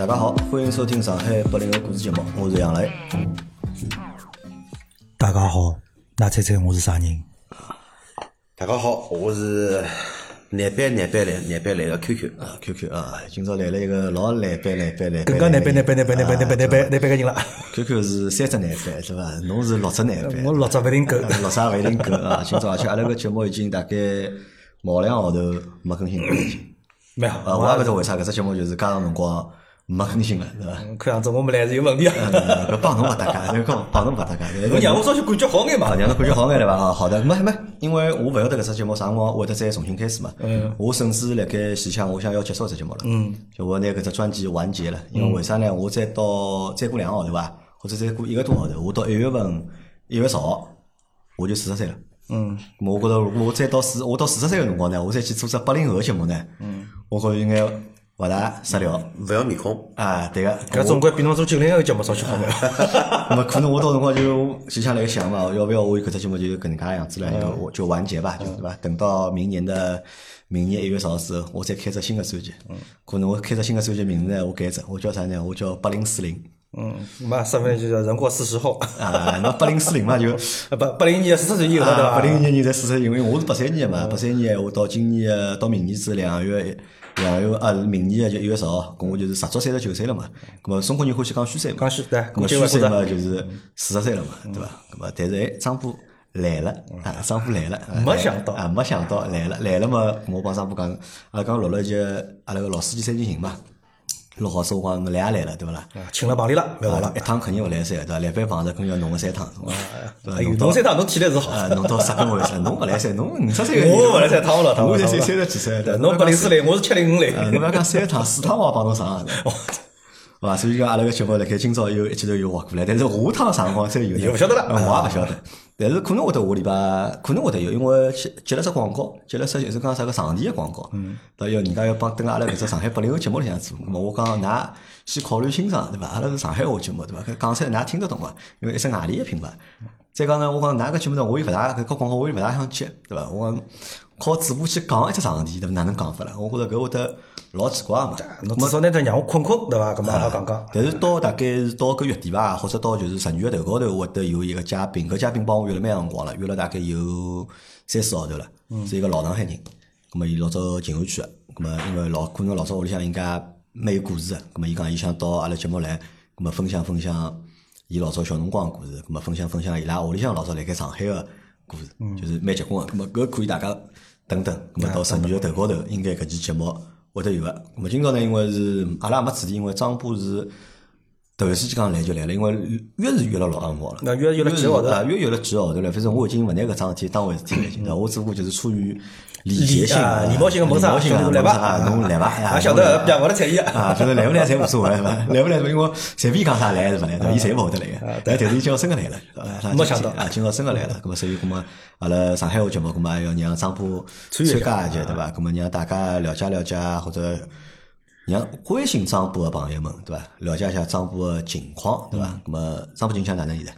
大家好，欢迎收听上海八零后故事节目，我是杨磊。大家好，那猜猜我是啥人？大家好，我是难办难办来难办来个 QQ 啊，QQ 啊，今朝来了一个老难办难办难，更加难办难办难办难办难办难办难办个人了。QQ 是三只难办是伐？侬是六只难办，我六只勿一定够。六只勿一定够啊。今朝而且阿拉个节目已经大概毛两个号头没更新过了，已经。蛮好，啊，我也勿晓得为啥搿只节目就是加长辰光没更新了，是伐？看样子我们来是有问题啊。呃搿帮侬勿搭界，搿帮帮侬勿搭界。侬让我稍许感觉好眼嘛啊，。让侬感觉好眼对伐？啊，好的，没没，因为我勿晓得搿只节目啥辰光会得再重新开始嘛。嗯。我甚至辣盖前腔，我想要结束搿只节目了。嗯。就我拿搿只专辑完结了，因为为啥呢？我再到再过两个号头伐，或者再过一个多号头，我到一月份一月十号我就四十岁了。嗯，我觉着，如果我再到四，我到四十岁个辰光呢，我再去做只八零后个节目呢，嗯，我觉着应该勿大适了。勿要面孔，啊，对个。搿总归比侬做九零后节目稍许好眼。那么可能我到辰光就就想来想嘛，要不要我搿只节目就搿能介样子了，就我就完结吧，就对伐？等到明年的明年一月十号之后，我再开只新的专辑。可能我开只新的专辑名字呢，我改只，我叫啥呢？我叫八零四零。嗯，嘛，身份就叫人过四十后。啊，那八零四零嘛就。啊，八八零年四十岁以后对啊，伐？八零年人才四十，因为我是八三年的嘛，八三年我到今年的到明年子两月两月啊，明年个就一月十号，咁我就是实足三十九岁了嘛。咁么中国人欢喜讲虚岁嘛，讲虚对咁么虚岁嘛就是四十岁了嘛，对伐？咁么但是哎，张波来了啊，张波来了，没想到。啊，没想到来了来了嘛，我帮张波讲，阿拉刚录了一节阿拉个老司机三人行嘛，录好之后我讲侬来也来了，对勿啦？啊请了帮里了，蛮好了一。趟肯定勿来三，对伐？来回碰着肯定要弄个三趟，弄三趟侬体力是好。啊，弄到十根位置，侬勿来三，侬五十岁我勿来三趟我老趟我才三三十几岁的，侬八零四零，我是七零五零。啊，侬勿要讲三趟四趟我也帮侬上的，哦好伐？所以讲阿拉个节目辣盖今朝又一记头又划过来，但是下趟啥辰光再有勿晓得了呃我也勿晓得。但是可能会得下礼拜，可能会得有，因为接接了只广告，接了只就是讲啥个场地个广告，嗯，要人家要帮等阿拉搿只上海八零后节目里向做，咁么我讲㑚先考虑清爽，对伐？阿拉是上海话节目，对伐？搿讲出来㑚听得懂伐？因为一只外地个品牌。再讲呢，我讲㑚搿节目呢，我又勿大搿个广告我又勿大想接，对伐？我讲靠嘴巴去讲一只场地，对伐？哪能讲法啦？我觉着搿会得老奇怪嘛。侬至少拿得让我困困，对伐？搿么阿拉讲讲。但是到大概是到搿月底伐，或者到就是十二月头高头会得有一个嘉宾，搿嘉宾帮我约了蛮长辰光了，约了大概有三四号头了，是一个老上海人。咁么伊老早静安区个，咁么因为老可能老早屋里向应该蛮有故事个，咁么伊讲伊想到阿拉节目来，咁么分享分享伊老早小辰光个故事，咁么分享分享伊拉屋里向老早辣盖上海个故事，就是蛮结棍个。咁么搿可以大家等等，咁么到十二月头高头应该搿期节目会得有个。咁么今朝呢，因为是阿拉也没主题，因为张波是。突然之间讲来就来了，因为约是约了老长辰光了。那约约了几个号头啊，约约了几个号头了。反正我已经勿拿搿桩事体当回事体了，已经。我只不过就是出于礼节性啊礼貌性的问啥礼貌性的兄弟来吧啊，侬来吧，也晓得别勿得睬伊啊。啊，就是来不来侪无所谓？来不来，因为随便讲啥来是勿来的，伊侪勿会得来个。但但是伊今朝真个来了，没想到啊，今朝真个来了。咁么，所以咁么，阿拉上海话节目，咁么还要让张波参加一下，对伐？咁么让大家了解了解，或者让关心张波的朋友们，对伐？了解一下张波的情况，对伐？那么，张波近腔哪能现在？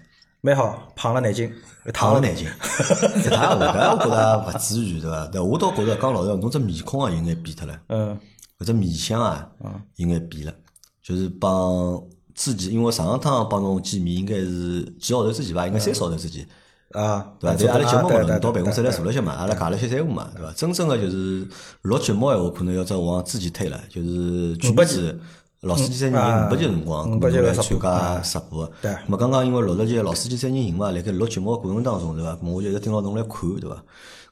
蛮好，胖了南京，胖了南京，一塌糊涂，搿我觉着勿至于对伐？但我倒觉着讲老实话，侬只面孔啊有眼变脱了，嗯，搿只面相啊有眼变了，就是帮之前，因为上一趟帮侬见面应该是几号头之前伐？应该三四号头之前。啊，对伐？对阿拉节目嘛，对对侬到办公室来坐了些嘛，阿拉讲了些三胡嘛，对伐？真正个就是录节目闲话，可能要再往之前推了，就是去年子老司机三人行五百集辰光，五百集咁么来参加直播。对咁么刚刚因为六十节老司机三人行嘛，辣盖录节目个过程当中，对伐？咁我就一直盯牢侬来看，对伐？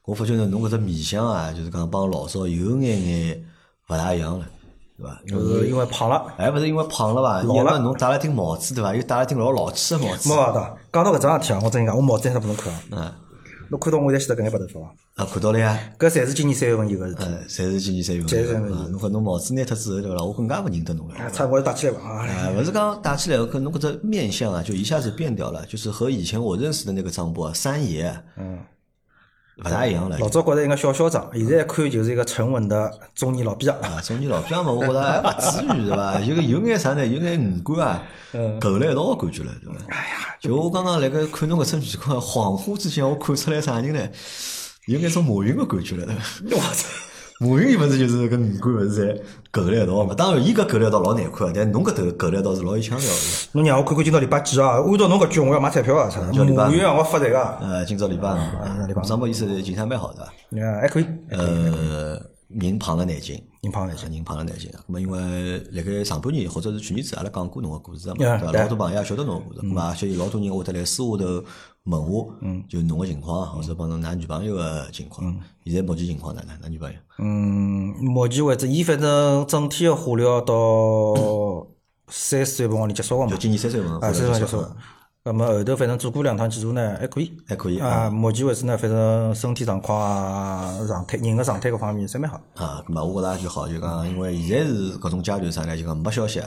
我发觉呢，侬搿只面相啊，就是讲帮老早有眼眼勿大一样了，对伐？就是因为胖了。还勿是因为胖了伐？老了因为侬戴了顶帽子，对伐？又戴了顶老老气个帽子没。办法，讲到搿桩事体啊，我真讲，我帽子还是拨侬看啊。嗯，侬看到我现在现在搿眼白头发伐？啊，看到了呀。搿侪是今年三月份有个事体。呃，侪是今年三月份侪是三月份啊侬看侬帽子拿脱之后对伐啦？我更加勿认得侬了。啊，差我要打起来伐？啊，啊，勿是讲打起来，可侬搿只面相啊，就一下子变掉了，就是和以前我认识的那个张波啊三爷，嗯，勿大一样了。老早觉着应该小嚣张，现在一看就是一个沉稳的中年老逼啊。啊，中年老表嘛，我觉着还 勿至于对伐？有个有眼啥呢？有眼五官啊，勾了一道个感觉了，对伐？哎呀，就我刚刚辣盖看侬搿只面孔，恍惚之间我看出来啥人呢？有眼种马云个感觉了，对伐？我操！马云伊勿是就是跟五官勿是侪狗了一道嘛？当然，伊搿狗了一道老难看个，但侬搿头狗了一道是老有腔调个。侬让我看看今朝礼拜几啊？按照侬搿句，我要买彩票啊！操，叫礼拜马云啊，我发财个，呃，今朝礼拜啊礼拜五，上半意思竞赛蛮好的，啊，还可以，呃，人胖了难进。人胖来些。人胖了难进啊！咁么因为辣盖上半年或者是去年子，阿拉讲过侬个故事个嘛，对伐？老多朋友也晓得侬个故事，咁嘛，而且有老多人会得来私下头问我，就侬个情况，或者帮侬㑚女朋友个情况。现在目前情况哪能？㑚女朋友？嗯，目前为止，伊反正整体个化疗到三四月份往里结束个嘛就，今年三四月份，啊，三月份结束个。那么后头反正做过两趟检查呢，还可以。还可以啊，目前为止呢，反正身体状况啊、状态、人的状态各方面侪蛮好。啊，咁嘛，我觉着也就好，就讲，因为现在是搿种阶段啥呢？就讲没消息，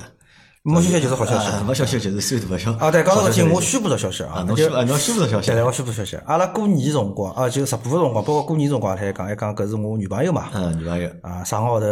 没消息就是好消息。啊没消息就是最大消息。啊，对，刚刚搿天我宣布了消息啊，啊，侬就宣啊，侬宣布了消息对，对，我宣布消息。阿拉过年辰光啊，就直播个辰光，包括过年辰光，他还讲，还讲搿是我女朋友嘛。嗯，女朋友啊，上个号头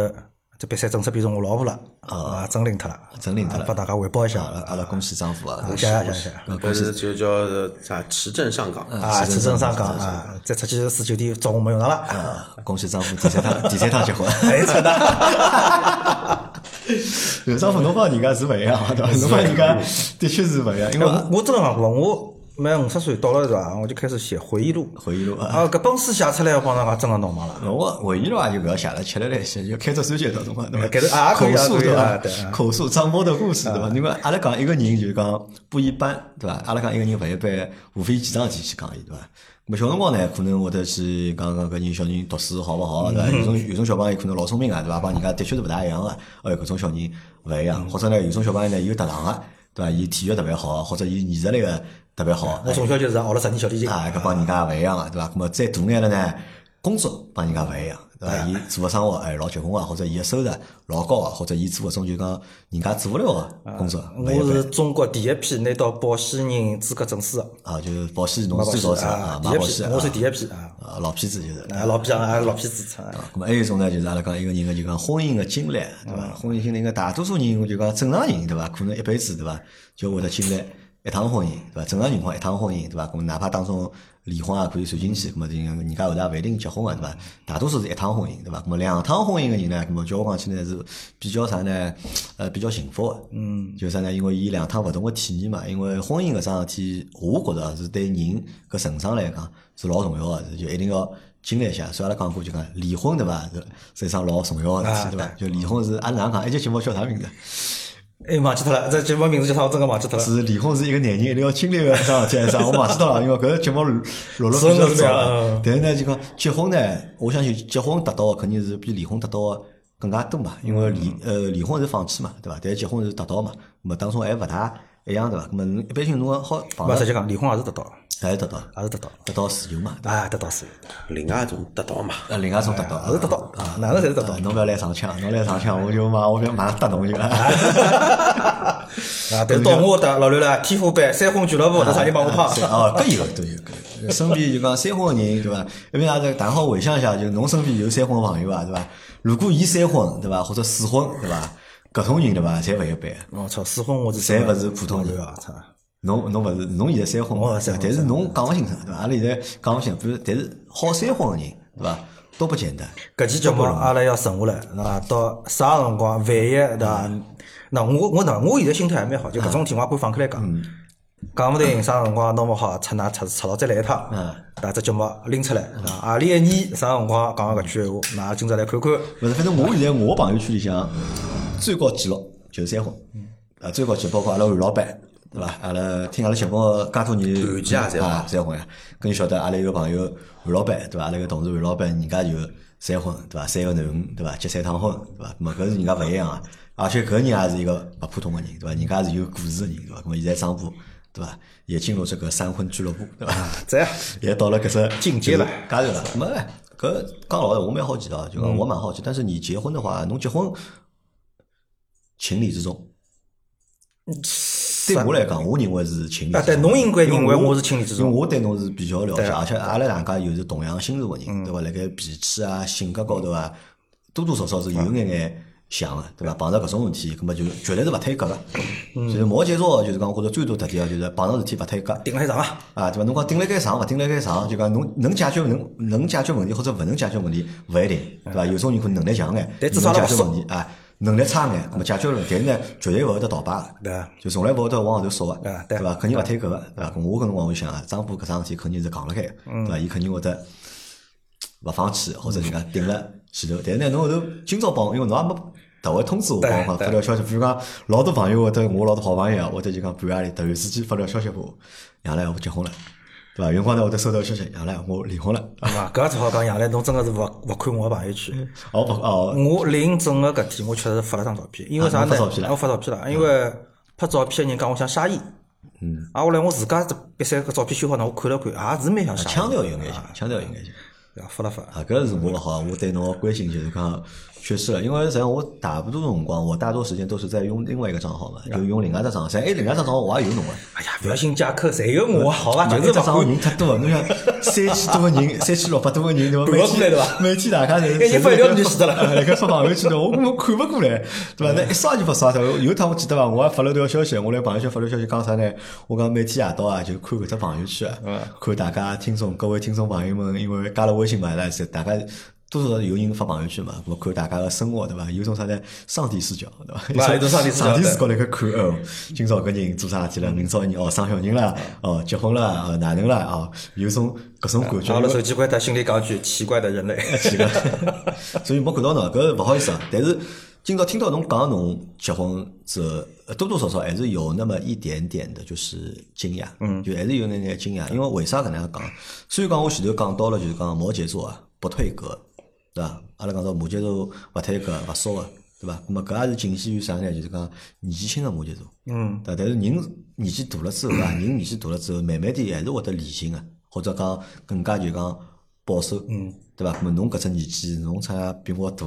这比赛正式变成我老婆了，啊，真领脱了，真领脱了啊帮大家汇报一下阿拉恭喜丈夫啊！谢谢谢谢。搿是就叫啥持证上岗。啊，持证上岗啊，再出去住酒店找我没用上了。啊，恭喜丈夫第三趟第三趟结婚。哎，真的。有丈夫侬帮人家是勿一样的，对伐？侬帮人家的确是勿一样，因为我我真的讲过，我满五十岁到了是吧，我就开始写回忆录。回忆录啊。搿本书写出来，我帮人家真个闹忙了。我回忆录啊，就勿要写了，吃了来写，就开只专辑到辰光，对伐？啊口述对伐？口述张波的故事，对伐？因为阿拉讲一个人就是讲不一般，对伐？阿拉讲一个人勿一般，无非几桩事体去讲伊，对伐？咁小辰光呢，可能会得去讲讲搿人小人读书好勿好，对伐？有种有种小朋友可能老聪明啊，对伐？帮人家的确是勿大一样个，哎，搿种小人勿一样，或者呢，有种小朋友呢有特长个，对伐？伊体育特别好，或者伊艺术类个特别好，我从小就是学了十年小提琴。啊，搿帮人家勿一样个，对伐？咁么再大眼了呢，工作帮人家勿一样，对伐？伊做个生活哎老结棍个，或者伊个收入老高个，或者伊做搿种就讲人家做勿了个工作，我是中国第一批拿到保险人资格证书的，啊，就是保险侬最早是险啊啊，，第一批买保险，我是第一批啊，啊，老骗子就是。啊，老骗啊，老骗子啊。咁么还有一种呢，就是阿拉讲一个人个就讲婚姻个经历，对伐？婚姻经历个大多数人就讲正常人，对伐？可能一辈子，对伐？就会得经历一趟婚姻，对伐？正常情况一趟婚姻，对伐？咁么哪怕当中离婚也可以算进去，咁么人人家后头也勿一定结婚个，对伐？大多数是一趟婚姻，对伐？咁么两趟婚姻个人呢，咁么叫我讲起来是比较啥呢？呃，比较幸福个。嗯。就啥呢？因为伊两趟勿同个体验嘛。因为婚姻搿桩事体，我觉着是对人搿成长来讲是老重要个，是就一定要。经历一下，所以阿拉讲过就讲离婚对伐？是是一桩老重要个事体对伐？就离婚是按哪能讲？一节节目叫啥名字？哎，忘记脱了，这节目名字叫啥？我真个忘记脱了。是离婚是一个男人一定要经历个一桩事体，啥？我忘记脱了，因为搿个节目录录了比较是的早嗯。但是呢，就讲结婚呢，我相信结婚得到个肯定是比离婚得到个更加多嘛，因为离呃离婚是放弃嘛，对伐？但是结婚是得到嘛，那么当中还勿大一样对伐？那么一般性侬好勿直接讲，离婚也是得到，还是得到，还是得到，得到自由嘛？啊，得到自由，另外一种得到嘛，呃，另外一种得到，还是得到，啊，哪能侪是得到啊，。侬勿要来上枪，侬来上枪，我就马我马上打侬就。啊，但是到我的老刘了，天花板三婚俱乐部，那啥人帮我泡？哦，搿有都有搿有。身边就讲三婚个人，对伐？因为大家大家好回想一下，就侬身边有三婚个朋友啊，对伐？如果伊三婚，对伐？或者四婚，对伐？搿种人对伐？侪勿一般。我操，四婚我是侪勿是普通人啊！操，侬侬勿是侬现在三婚但是侬讲勿清爽，对伐？阿拉现在讲勿清，比如但是好三婚个人，对伐？都不简单。搿期节目阿拉要存下来，对伐？到啥辰光，万一对伐？那我我那我现在心态还蛮好，就搿种情况可以放开来讲。讲勿定啥辰光弄勿好，出㑚出出道再来一趟，嗯把只节目拎出来，对伐？何里一年啥辰光讲个搿句闲话，㑚今朝来看看。勿是，反正我现在我朋友圈里向最高纪录就是三婚，啊，最高纪录包括阿拉韩老板，对伐？阿拉听阿拉节目个介多年，团建也三婚啊，三婚呀。跟你晓得，阿拉有个朋友韩老板，对伐？阿拉有个同事韩老板，人家就三婚，对伐？三个囡恩，对伐？结三趟婚，对伐？咁么搿是人家勿一样啊，而且搿人也是一个勿普通个人，对伐？人家是有故事个人，对伐？咁么现在张波，对伐？也进入这个三婚俱乐部，对伐？这样，也到了搿只境界了，加入了。没，搿讲老实，我蛮好奇的啊，就嗯讲我蛮好奇。但是你结婚的话，侬结婚情理之中，对我来讲，我认为是情理。啊对侬应该认为因我是情理之中因为我对侬是比较了解，而且阿拉两家又是同样星座个人，对伐？辣盖脾气啊、性格高头啊，多多少少是有眼眼像个，对伐？碰着搿种事体，葛么就绝对是勿推革个。所以毛介绍就是讲，我觉着最多特点啊，就是碰着事体勿推革。顶了一场啊，啊，对伐？侬讲顶辣盖上，勿顶辣盖上，就讲侬能解决能能解决问题或者勿能解决问题，勿一定，对伐？有种人可能能力强眼，但至少能解决问题啊，能力差眼，咁么解决了，但是呢，绝对勿会得倒摆个，就从来勿会得往后头缩个，啊对对伐？肯定勿推搿个，对伐？咁我搿辰光我想啊，张波搿桩事体肯定是讲辣盖个，嗯对伐？伊肯定会得勿放弃，或者人家顶了前头。但是呢，侬后头今朝帮，因为侬也没特会通知我对帮我发对条消息，比如讲老多朋友或者我老多好朋友啊，会得就讲半夜里突然之间发条消息拨我，杨澜我结婚了，对伐？有辰光呢会得收到消息，杨澜我离婚了，对 伐？搿只好讲，杨澜，侬真个是勿勿看我个朋友圈。哦不哦，我领证个搿天，我确实发了张照片，因为啥呢啊发照片？了我发照片了，因为拍照片个人讲我像沙溢。嗯，啊，后来我自家这比赛个照片修好呢，我看了看，也是蛮像沙溢。腔调有眼像，腔调有眼像。对伐？发了发。啊，搿是我好，我对侬个关心就是讲缺失了，因为实际上我大部分辰光，我大多时间都是在用另外一个账号嘛，就用另外一只账号。哎，另外一只账号我也有侬个。哎呀，勿要信假口，侪有我好伐？就是账号人太多了，侬想三千多个人，三千六百多个人，对伐？每看勿过来对伐天每天大家侪一人发一条你就死得了了，辣盖发朋友圈头，我根本看勿过来，对伐？那一刷就发刷脱。有一趟我记得伐，我还发了条消息，我来朋友圈发了消息讲啥呢？我讲每天夜到啊，就看搿只朋友圈啊，看大家听众各位听众朋友们，因为加了微信嘛，那是大家。多少有人发朋友圈嘛？我看大家个生活对伐？有种啥呢？上帝视角对伐？啊有种上帝视角上帝视角来个看哦，今朝搿人做啥事体了？明朝人哦生小人了，哦结婚了，哦哪能了？哦有种搿种感觉。阿拉手机关脱，心里讲句奇怪的人类。奇怪，所以没看到侬，搿勿好意思啊。但是今朝听到侬讲侬结婚之多多少少还是有那么一点点的，就是惊讶，嗯，就还是有那点惊讶。因为为啥搿能样讲？虽然讲我前头讲到了，就是讲摩羯座啊不退革，对伐？阿拉讲到摩羯座勿太搿勿少个，对伐？那么搿也是仅限于啥呢？就是讲年纪轻个摩羯座，嗯，对伐，但是人年纪大了之后啊，人年纪大了之后，慢慢点还是会得理性个，或者讲更加就讲保守，嗯，对伐？那么侬搿只年纪，侬差比我大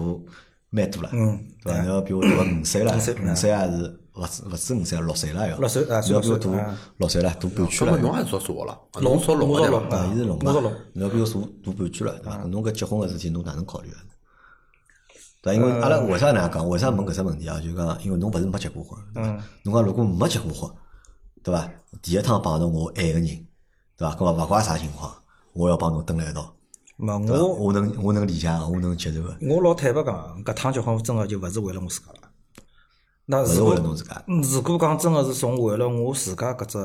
蛮多了，嗯，对伐？侬要比我大个五岁了，五岁五岁也是勿止勿止五岁，六岁了要，六岁啊侬要比我大六岁了，大半圈了。侬也是属蛇了，龙侬属龙的对伐？啊，伊是龙嘛我属龙，侬要比我大大半圈了，对伐？侬搿结婚个事体，侬哪能考虑啊？对伐？因为阿拉为啥能样讲？为啥问搿只问题啊？就讲，因为侬勿是没结过婚，对伐？侬讲如果没结过婚，对伐？第一趟碰到我爱个人，对伐？搿么勿怪啥情况，我要帮侬蹲辣一道，嘛，对伐？我我能我能理解个，我能接受个，我老坦白讲，搿趟结婚真个就勿是为了我自家了。那是如果为了侬自如果讲真个是从为了我自家搿只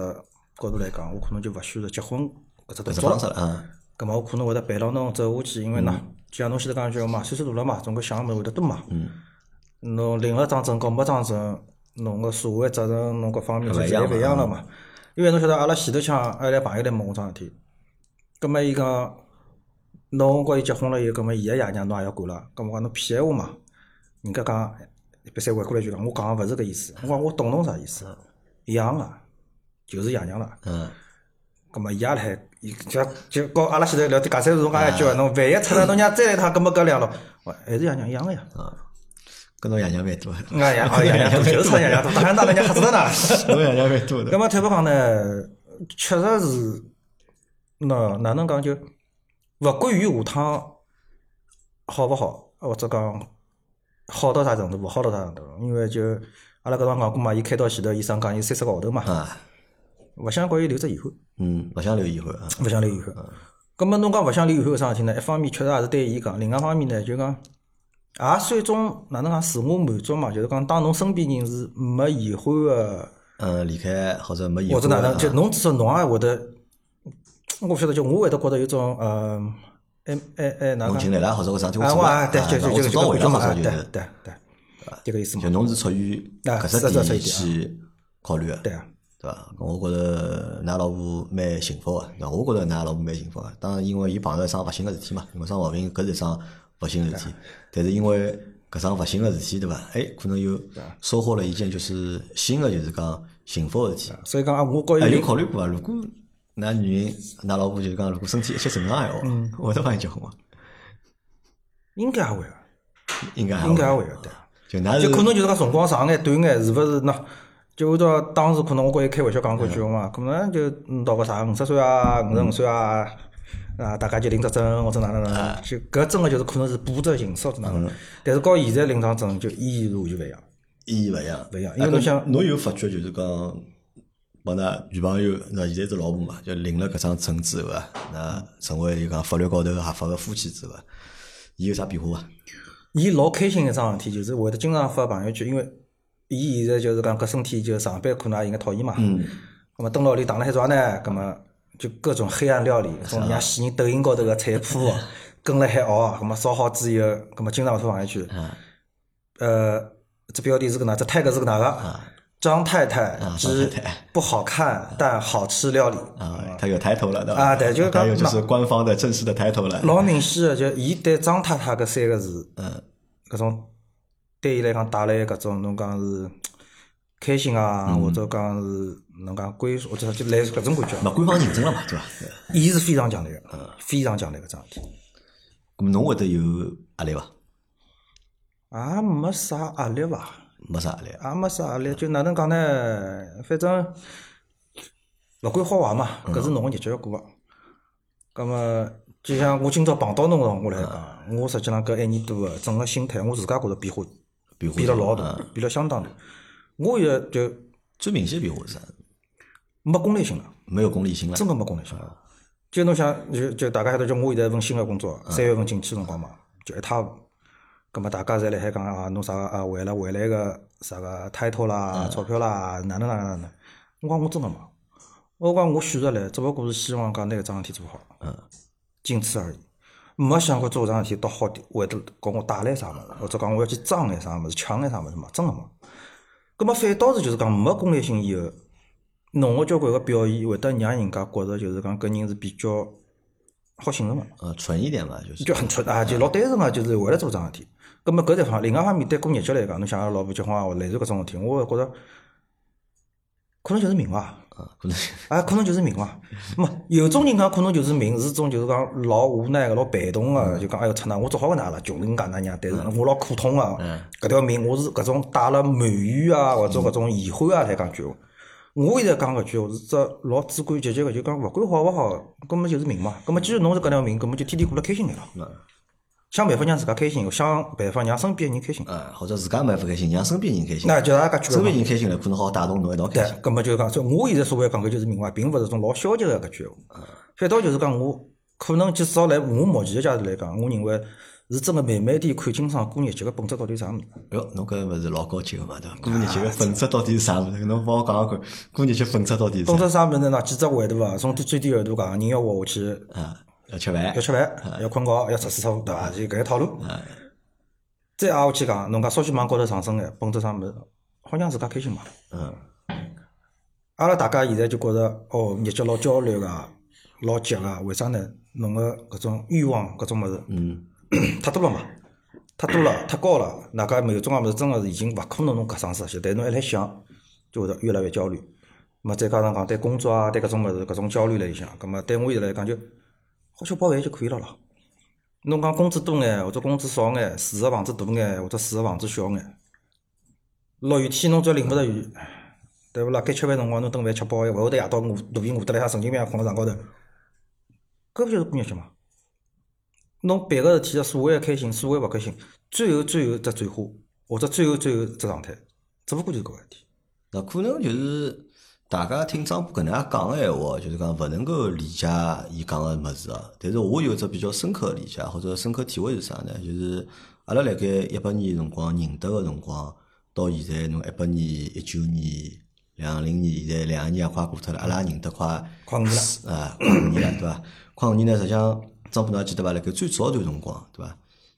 角度来讲，我可能就勿选择结婚搿只动搿只作了。方式了啊，葛末我可能会得陪牢侬走下去，因为呢，就像侬前头讲一句嘛，岁数大了嘛，总归想个物事会得多嘛。嗯。侬领了张证，跟没张证，侬个社会责任，侬各方面就侪勿一样了嘛。因为侬晓得，阿拉前头腔阿拉朋友来问我桩事体，葛末伊讲，侬跟伊结婚了以后，葛末伊个爷娘侬也要管了，葛末讲侬骗闲话嘛。人家讲，别再回过来就讲，我讲个勿是搿意思，我讲我懂侬啥意思，一样个，就是爷娘了。嗯，咁么伊也来，伊就就跟阿拉前头聊天，假三侬讲一句话，侬万一出来侬娘再来一趟，搿么搿两了，我还是爷娘一样个呀。跟侬爷娘蛮多的，哎呀，哦，爷娘多，就是他爷娘多，当然当人家吓死了呢。侬爷娘蛮多的咁。么坦白讲呢，确实是，喏，哪能讲就，勿管于下趟好勿好，或者讲好到啥程度，勿好到啥程度，因为就阿拉搿辰讲过嘛，伊开到前头，医生讲伊三十个号头嘛，啊，勿想给伊留只遗憾。嗯，勿想留遗憾啊。勿想留遗憾。咁么侬讲勿想留遗憾搿桩事体呢？一方面确实也是对伊讲，另外一方面呢就讲，也算一种哪能讲自我满足嘛，就是讲当侬身边人是没遗憾个，嗯，离开或者没遗憾啊或者哪能，就侬至少侬也会得，我勿晓得，就我会得觉得有种呃，哎哎哎哪能讲？侬进来了，或者搿桩事体啊，做了，我啊，对，对或者就是，对对，这个意思嘛就，侬是出于啊搿只点去考虑个，对啊，对伐？我觉着㑚老婆蛮幸福个，对伐？我觉着㑚老婆蛮幸福个。当然，因为伊碰着一桩勿幸个事体嘛，因为生毛病搿是一桩勿幸个事体。但是因为搿桩勿幸个事体，对伐？哎，可能又收获了一件就是新的，就是讲幸福个事体。所以讲啊，我告伊哎，有零考虑过啊？如果㑚女人、㑚老婆就是讲，如果身体一切正常闲话，嗯会得帮伊结婚伐？应该也会个，应该还应该会个，对。就㑚就可能就是讲辰光长眼短眼，是勿是喏？就按照当时可能我跟伊开玩笑讲过一句话嘛，可能就嗯到个啥五十岁啊、五十五岁啊，啊，大家就领只证或者哪能哪能，就搿真个就是可能是步骤形式或者哪能，但是和现在领张证就意义是完全勿一样。意义勿一样，勿一样因为侬想侬有发觉就是讲，帮㑚女朋友，那现在是老婆嘛，就领了搿张证之后啊，那成为就讲法律高头合法个夫妻之后啊，伊有啥变化伐？伊老开心一桩事体，就是会得经常发朋友圈，因为伊现在就是讲搿身体就上班可能也应该讨厌嘛。嗯。咁么蹲辣屋里打了海抓呢，咁么就各种黑暗料理，种像死人抖音高头个菜谱，跟了海学，咁么烧好之后，咁么经常会发朋友圈。嗯。呃，这标题是个能？这 tag 是个哪个？张太太之不好看但好吃料理。啊，他有抬头了，对伐？啊对就是有就是官方的正式的抬头了。老明显个，就伊对张太太搿三个字，嗯，搿种对伊来讲带来搿种侬讲是开心啊，或者讲是侬讲归属，或者就类似搿种感觉。那官方认证了嘛，对伐？伊是非常强烈个，非常强烈搿桩事体，咁侬会得有压力伐？也没啥压力伐？没啥压力。也没啥压力，就哪能讲呢？反正勿管好坏嘛，搿是侬个日脚要过个。葛么，就像我今朝碰到侬个辰光来讲，我实际上搿一年多个整个心态，我自家觉着变化变化变了老大嗯，变了相当大。我现在就最明显的变化是啥？没功利性了。没有功利性了。真个没功利性。就侬想，就就大家晓得，就我现在一份新个工作，三月份进去辰光嘛，就一塌糊涂。葛么大家侪辣海讲啊，侬啥个啊，为了未来个啥个 title 啦、钞票啦，哪能哪能哪能？我讲我真个没，我讲我选择来，只不过是希望讲拿搿桩事体做好，嗯，仅此而已。没想过做搿桩事体到好点会得给我带来啥物事，或者讲我要去争眼啥物事、抢眼啥物事嘛，真个没。葛么反倒是就是讲没功利性以后，侬个交关个表现会得让人家觉着就是讲搿人是比较好信任个。呃，纯一点嘛，就是。就很纯啊，就老单纯个，就是为了做桩事体。葛么搿一方，另外一方面对过日脚来讲，侬想阿拉老婆结婚啊，或类似搿种事体，我会觉着可能就是命伐，啊，可能啊，可能就是命伐。没有种人讲可能就是命，是种就是讲老无奈个、老被动个，就讲哎哟，出那我只好个哪了，穷人家那样，但是我老苦痛个，搿条命我是搿种带了埋怨啊，或者搿种遗憾啊来讲句话。我现在讲搿句话是只老主观积极个，就讲勿管好勿好，根本就是命嘛。葛么既然侬是搿条命，葛么就天天过得开心眼了。想办法让自家开心，想办法让身边个人开心。啊，或者自家没不开心，让身边人开心。那就大家举身边人开心了，可能好带动侬一道开对心。，葛么就是讲，所以我现在所谓讲搿就是明白，并勿是种老消极个搿句闲话，反倒就是讲我可能至少来我目前个阶段来讲，我认为是真个慢慢点看清爽过日脚个本质到底是啥物事。哟，侬搿勿是老高级个嘛，对伐？过日节个本质到底是啥物事？侬帮我讲讲看，过日节本质到底是啥？本质啥物事呢？几只维度伐？从最最低维度讲，人要活下去，啊，要吃饭要，吃饭，要困觉，要吃水土，对伐？就搿个套路。再挨下去讲，侬讲稍许往高头上升眼，本质啥物事？好让自家开心嘛。嗯，阿拉大家现在就觉着，哦，日脚老焦虑个，老急个，为啥呢？侬个搿种欲望，搿种物事，嗯，太多了嘛，太多了，太高了。哪家某种啊物事真个是已经勿可能侬搿上实现，但侬一来想，就会得越来越焦虑。么再加上讲对工作啊，对搿种物事搿种焦虑来想，葛么对我现在来讲就好吃饱饭就可以了咯。侬讲工资多眼或者工资少眼，住个房子大眼或者住个房子小眼，落雨天侬只要淋勿着雨，对勿啦？该吃饭辰光侬顿饭吃饱，勿会得夜到饿肚皮饿得来像神经病一样困辣床高头，搿勿就是过日脚嘛？侬别个事体，所谓个开心，所谓勿开心，最后最后只转化，或者最后最后只状态，只勿过就是搿个事体。那可能就是大家听张波搿能介讲个闲话，就是讲勿能够理解伊讲个物事啊。但是我有一只比较深刻个理解或者深刻体会是啥呢？就是阿拉辣盖一八年辰光认得个辰光，到现在侬一八年、一九年、两零年，现在两个年也快过脱了，阿拉认得快快五年了啊，快五年了，对伐？快五年呢，实际上张波侬还记得伐？辣盖最早一段辰光，对伐？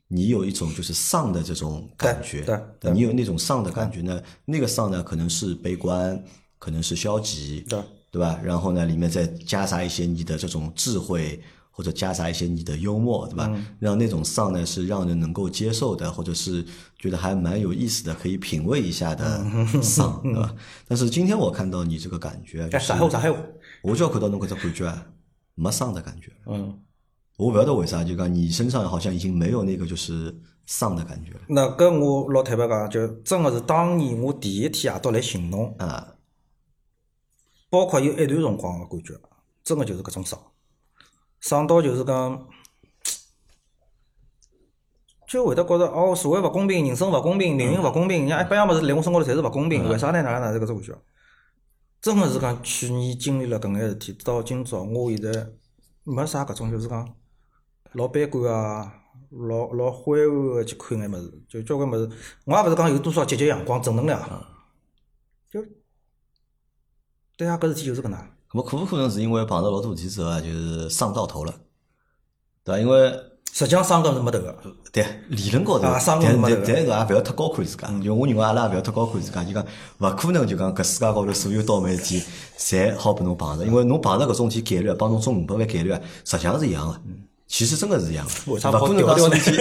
你有一种就是丧的这种感觉，对对你有那种丧的感觉呢，那个丧呢可能是悲观，可能是消极，对对吧？然后呢，里面再夹杂一些你的这种智慧，或者夹杂一些你的幽默，对吧？让那种丧呢是让人能够接受的，或者是觉得还蛮有意思的，可以品味一下的丧，对吧？但是今天我看到你这个感觉，就哎，是上海话，上海话，我就要看到侬搿只感觉啊，没丧的感觉。嗯。我不晓得为啥，就讲你身上好像已经没有那个就是丧的感觉了那跟我老坦白讲，就真的是当年我第一天夜到来寻侬，啊。包括有一段辰光个感觉，真个就是搿种爽。爽到就是讲，就会得觉着哦，社会勿公平，人生勿公平，命运勿公平，像一百样物事辣我生活头侪是勿公平，为啥呢？哪能哪能搿种感觉？真个是讲去年经历了搿眼事体，到今朝我现在没啥搿种就是讲老悲观啊，老老灰暗个去看眼物事，就交关物事，我也勿是讲有多少积极阳光、正能量，就对啊，搿事体就是搿能。咁么可勿可能是因为碰到老多事体之后啊，就是伤到头了，对伐？因为实际上伤到是没头个，对理论高头，伤根没头但但是也勿要太高看自家。就我认为阿拉也勿要太高看自家，就讲勿可能就讲搿世界高头所有倒霉事体，侪好拨侬碰着，因为侬碰着搿种事体概率啊帮侬中五百万概率啊，实际上是一样个。其实真个是一样个，勿可能跑调调呢讲事体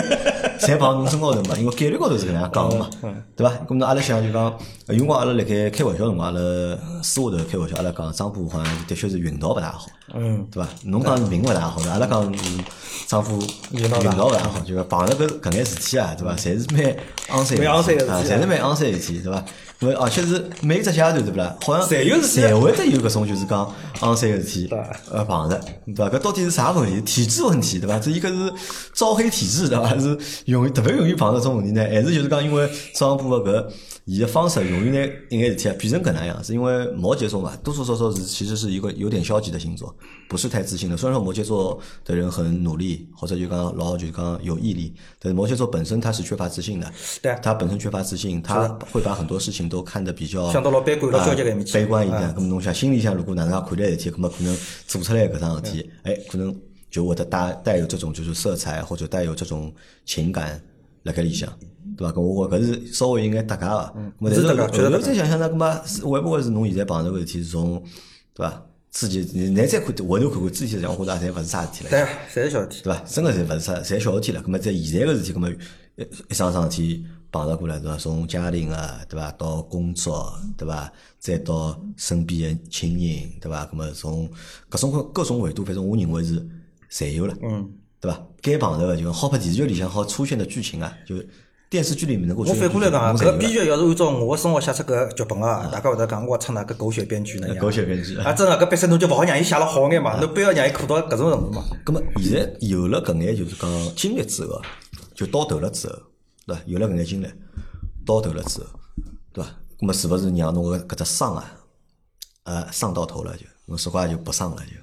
侪碰侬身高头嘛，因为概率高头是搿能样讲个嘛，对伐？咁侬阿拉想就讲，呃有辰光阿拉辣盖开玩笑辰光，阿拉私下头开玩笑，阿拉讲张波好像的确是运道勿大好。嗯，对伐？侬讲命勿大好，阿拉讲嗯丈夫运运道勿大好，就讲碰着搿搿眼事体啊，对伐？侪是蛮昂三蛮昂三个事侪是蛮昂三个事体，对伐？因为而且是每一只阶段对不啦？好像侪有侪会得有搿种就是讲昂三个事体对呃碰着，对伐？搿到底是啥问题？体质问题，对伐？这一个是招黑体质，对伐？是容易特别容易碰着这种问题呢？还是就是讲因为张波个搿伊个方式容易拿一眼事体啊变成搿能样？是因为摩羯座嘛，多多少少是其实是一个有点消极的星座，不是太自信的。虽然说摩羯座的人很努力，或者就讲老就讲有毅力，但是摩羯座本身他是缺乏自信的。对他本身缺乏自信，他会把很多事情都看得比较想到老悲观老啊消极搿一面去悲观一点。嗯咁么侬想心里向如果哪能介看待事体，咁么可能做出来搿桩事体，哎，可能就会得带带有这种就是色彩或者带有这种情感辣盖里向。对伐？搿我觉搿是稍微有眼搭界个，咁么但是是搭界确实后头再想想呢，搿么是会不会是侬现在碰着个事体是从对伐？之前你再看回头看看之前讲话的侪勿是啥事体了。对，侪是小事体。对伐？真个侪勿是啥，侪小事体了。咁么在现在个事体，咁么一一桩桩事体碰着过来，对伐？从家庭啊，对伐？到工作，对伐？再到身边个亲人，对伐？咁么从各种各各种维度，反正我认为是侪有了，嗯，对伐？该碰着个就好拍电视剧里向好出现的剧情啊，就电视剧里面能够出我现的剧情。反过来讲啊，搿编剧要是按照我生活写出搿剧本啊，大家会得讲我操那个狗血编剧呢？狗血编剧啊，真个搿笔生侬就勿好让伊写了好眼嘛，侬不要让伊苦到搿种程度嘛。咁么现在有了搿眼就是讲经历之后，就到头了之后，对伐？有了搿眼经历，到头了之后，对伐？咁么是勿是让侬个搿只伤啊，呃，伤到头了就，侬说话就不伤了就。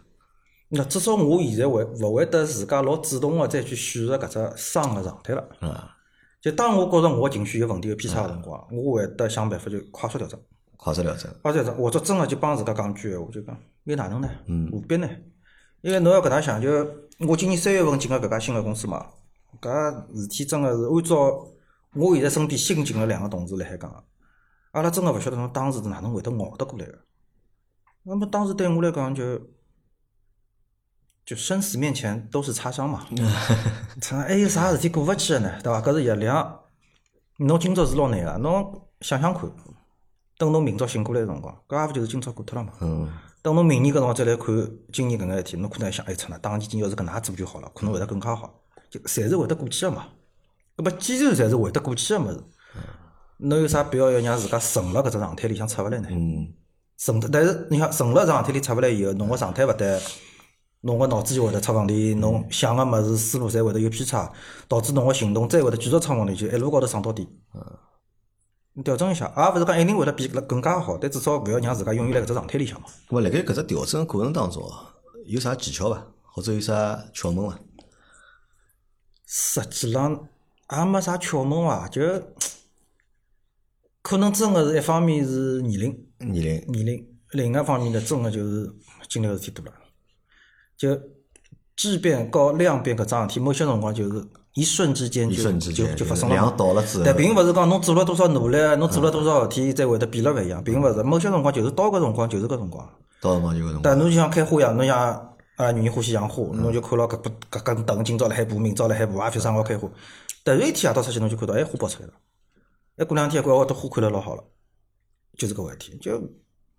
那至少我现在会勿会得自家老主动个再去选择搿只伤个状态了。啊，就当我觉着我情绪有问题、有偏差个辰光，我会得想办法就快速调整。快速调整。快速调整，或者真个就帮自家讲句闲话，就讲又哪能呢？何必呢？因为侬要搿能想，就我今年三月份进个搿家新个公司嘛，搿事体真个是按照我现在身边新进个两个同事来海讲，阿拉真个勿晓得侬当时是哪能会得熬得过来个。那么当时对我来讲就。就生死面前都是擦伤嘛，操，还有啥事体过勿去个呢？对伐？搿是月亮，侬今朝是老难个，侬想想看，等侬明朝醒过来个辰光，搿也勿就是今朝过脱了嘛？嗯，等侬明年搿辰光再来看今年搿眼事体，侬可能还想，哎，操，那当年要是搿能介做就好了，可能会得更加好，就侪是会得过去个嘛。搿么既然侪是会得过去个物事，侬有啥必要要让自家沉辣搿只状态里向出勿来呢？嗯，沉的，但是你想沉辣状态里出勿来以后，侬个状态勿对，侬个脑子就会得出问题，侬想个物事思路侪会得有偏差，导致侬个行动再会得继续出问题，就一路高头上到底。你调整一下，也勿是讲一定会得比搿更加好，但至少勿要让自家永远辣搿只状态里向嘛。咁么辣盖搿只调整过程当中啊，有啥技巧伐？或者有啥窍门伐？实际浪也没啥窍门伐，就可能真个是一方面是年龄，年龄，年龄，另外一方面呢，真个就是经历个事体多了，就质变和量变搿桩事体，某些辰光就是一瞬之间就就就发生了嘛。到了之后，但并勿是讲侬做了多少努力，侬做了多少事体，才会得变了勿一样，并勿是。某些辰光就是到搿辰光就是搿辰光。到辰光就搿辰光。但侬就像开花一样，侬像啊女人欢喜养花，侬就看牢搿不搿根藤，今朝辣海爬，明朝辣海爬，也反正好开花。突然一天夜到出去，侬就看到哎花爆出来了，哎过两天觉着这花看了老好了，就是搿回事体。就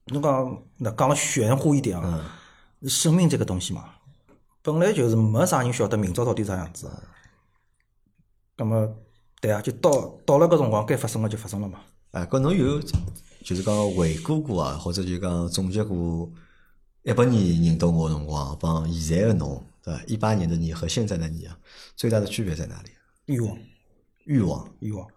侬讲那讲了玄乎一点啊，生命这个东西嘛，本来就是没啥人晓得明朝到底啥样子。那么对啊，就到到了搿辰光，该发生了就发生了嘛。哎，搿侬有就是讲回顾过啊，或者就讲总结过一八年认得我个辰光，帮现在的侬对吧？一八年的你和现在的你啊，最大的区别在哪里？欲望，欲望，欲望。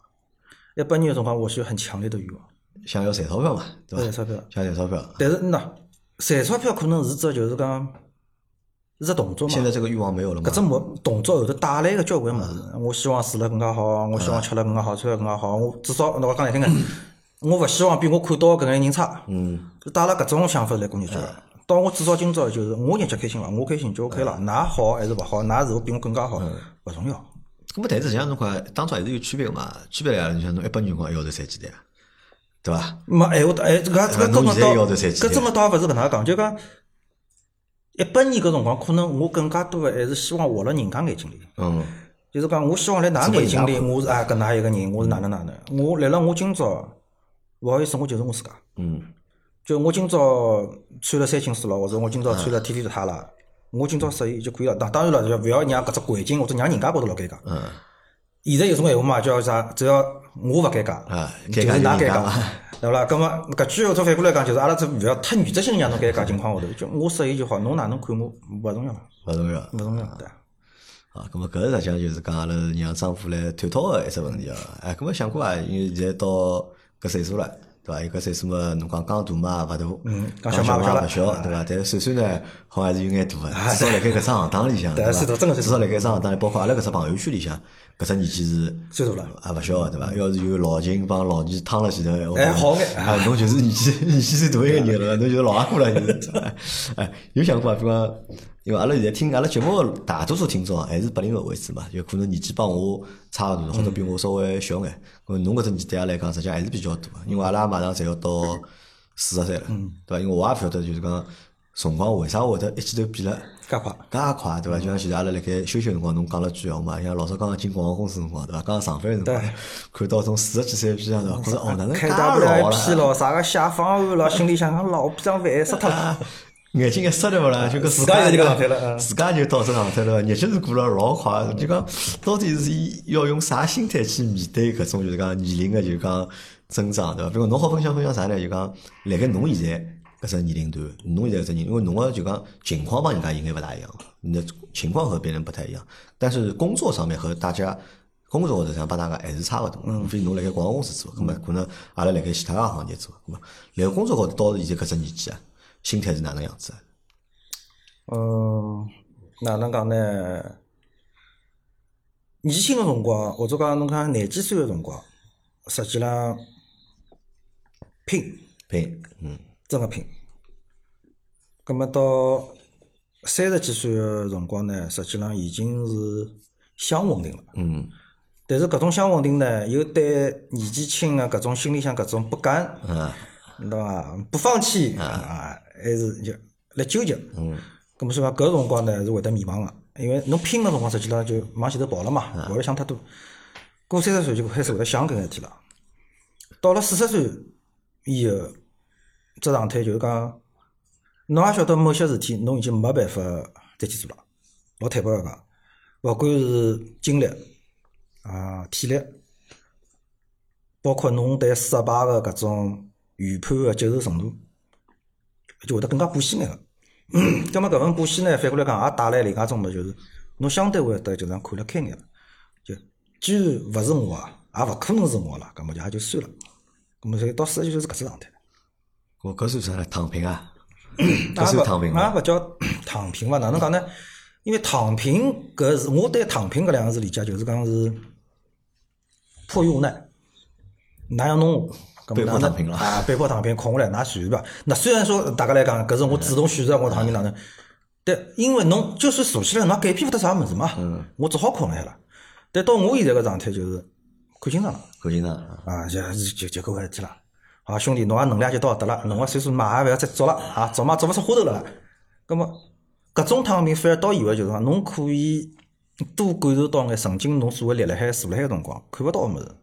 一八年的辰光，我是有很强烈的欲望，想要赚钞票嘛，对吧？赚钞票。想赚钞票。但是喏，赚钞票可能是只就是讲，是只动作嘛。现在这个欲望没有了嘛搿？只目动作后头带来个交关物事，我希望住了更加好，我希望吃了更加好，穿了更加好。我至少，那我讲难听点，我勿希望比我看到搿眼人差。嗯，就带了搿种想法来过日脚。到我至少今朝就是我日脚开心了，我开心就 OK 了。㑚好还是勿好，㑚是否比我更加好，勿重要。咁么，但是实际上侬讲，当中还是有区别个嘛。区别来了，你像侬一八年辰光一号头赚几钿啊？对伐？没闲话，哎，搿搿搿侬现在一个号种倒头赚几钿搿种个倒勿是搿能介讲，就讲一八年搿辰光，可能我更加多个还是希望活辣人家眼睛里。嗯，就是讲，我希望辣㑚眼睛里，我是啊搿能一个人，我是哪能哪能。我来了，我今朝勿好意思，我就是我自家。嗯，就我今朝穿了三青丝了，或者我今朝穿了 T 恤太了，我今朝适意就可以了。当当然了，就勿要让搿只环境或者让人家觉得老尴尬。嗯，现在有种闲话嘛，叫啥？只要我勿尴尬，啊就是尴尬㑚尴尬对勿啦？葛末搿句话再反过来讲，就是阿拉只勿要太原则性地让侬尴尬情况下头，就我适意就好，侬哪能看我勿重要，勿重要。勿重要，对。啊，咁么搿实际上就是讲阿拉让丈夫来探讨个一只问题啊。哎，咁么想过啊，因为现在到搿岁数了，对伐？伊搿岁数嘛，侬讲刚大嘛也勿大，嗯刚刚小嘛嘛勿小勿小，对伐？但是岁数呢，好像还是有眼大个，至少辣盖搿只行当里向，对伐？至少辣盖搿只行当里，包括阿拉搿只朋友圈里向，搿只年纪是岁数了也勿小个，对伐？要是有老秦帮老二趟了前头，我哎好眼啊，侬就是年纪 年纪最大一个人了，侬就是老阿哥了，就是。哎，有想过啊？比方，因为阿拉现在听阿拉节目的大多数听众啊，还是八零后为主嘛，就可能年纪帮我差勿多，或者比我稍微小眼。咾侬搿只年纪对阿拉来讲，实际上还是比较大的，因为阿拉马上侪要到四十岁了，对伐？因为我也勿晓得，就是讲辰光为啥会得一记头变了。介快，介快对伐？就像现在阿拉辣盖休息辰光，侬讲了句闲话嘛，像老早刚刚进广告公司辰光对伐？刚刚上班辰光对，看到种四十几岁的批样对伐？觉着哦，哪能 介开大不了老一批了？咯，啥个写方案咯，心里想讲老逼张烦死脱了。眼睛一湿对勿啦？就搿自家就这个状态了嗯自家就到这状态了，日脚是过了老快。就讲到底是以要用啥心态去面对搿种就是讲年龄个就讲增长对伐？比如侬好分享分享啥呢？就讲辣盖侬现在搿只年龄段，侬现在搿只年，因为侬个就讲情况帮人家应该勿大一样，你的情况和别人不太一样，但是工作上面和大家。工作高头上帮大家还是差勿多，除非侬辣盖广告公司做，葛末可能阿拉辣盖其他个行业做，葛末辣盖工作高头到现在搿只年纪啊，心态是哪能样子啊？嗯，哪能讲呢？年轻个辰光，或者讲侬讲廿几岁个辰光，实际上拼，拼，嗯，真个拼。葛末到三十几岁个辰光呢，实际上已经是相稳定了。嗯，但是搿种相稳定呢，又对年纪轻个搿种心里向搿种不甘，啊，对伐？不放弃啊，还是就来纠结。嗯。咁么所以讲搿辰光呢是会得迷茫个，因为侬拼个辰光实际上就往前头跑了嘛，勿会想太多。过三十岁就开始会得想搿眼事体了。到了四十岁以后，只状态就是讲，侬也晓得某些事体侬已经没办法再去做了。老坦白个讲，勿管是精力啊、体力，包括侬对失败个搿种预判个接受程度，就会得更加过细眼个。葛末搿份过细呢，反过来讲也带来另外一种么，就是侬相对会得就是讲看了开眼了。就既然勿是我啊，也勿可能是我了，葛末就也就算了。葛末所以到四十岁就是搿只状态。我搿算啥呢？躺平啊？也搿算躺平？勿叫躺平伐？哪能讲呢？因为躺平搿是我对躺平搿两个字理解，就是讲是迫于无奈，哪样弄被迫躺平了啊！被迫躺平，空下来，㑚随便伐？那虽然说大家来讲，搿是我主动选择我躺平哪能，但因为侬就算坐起来，侬也改变勿得啥物事嘛。我只好困了海了。但到我现在个状态就是看清爽了。看清爽了，啊，就就就搿回事体了。好，兄弟，侬也能量就到搿搭了，侬个岁数嘛也勿要再做了啊，做嘛做勿出花头了啦。葛么，搿种躺平反而到以为就是讲，侬可以多感受到眼曾经侬所谓立辣海、坐辣海个辰光看勿到个物事，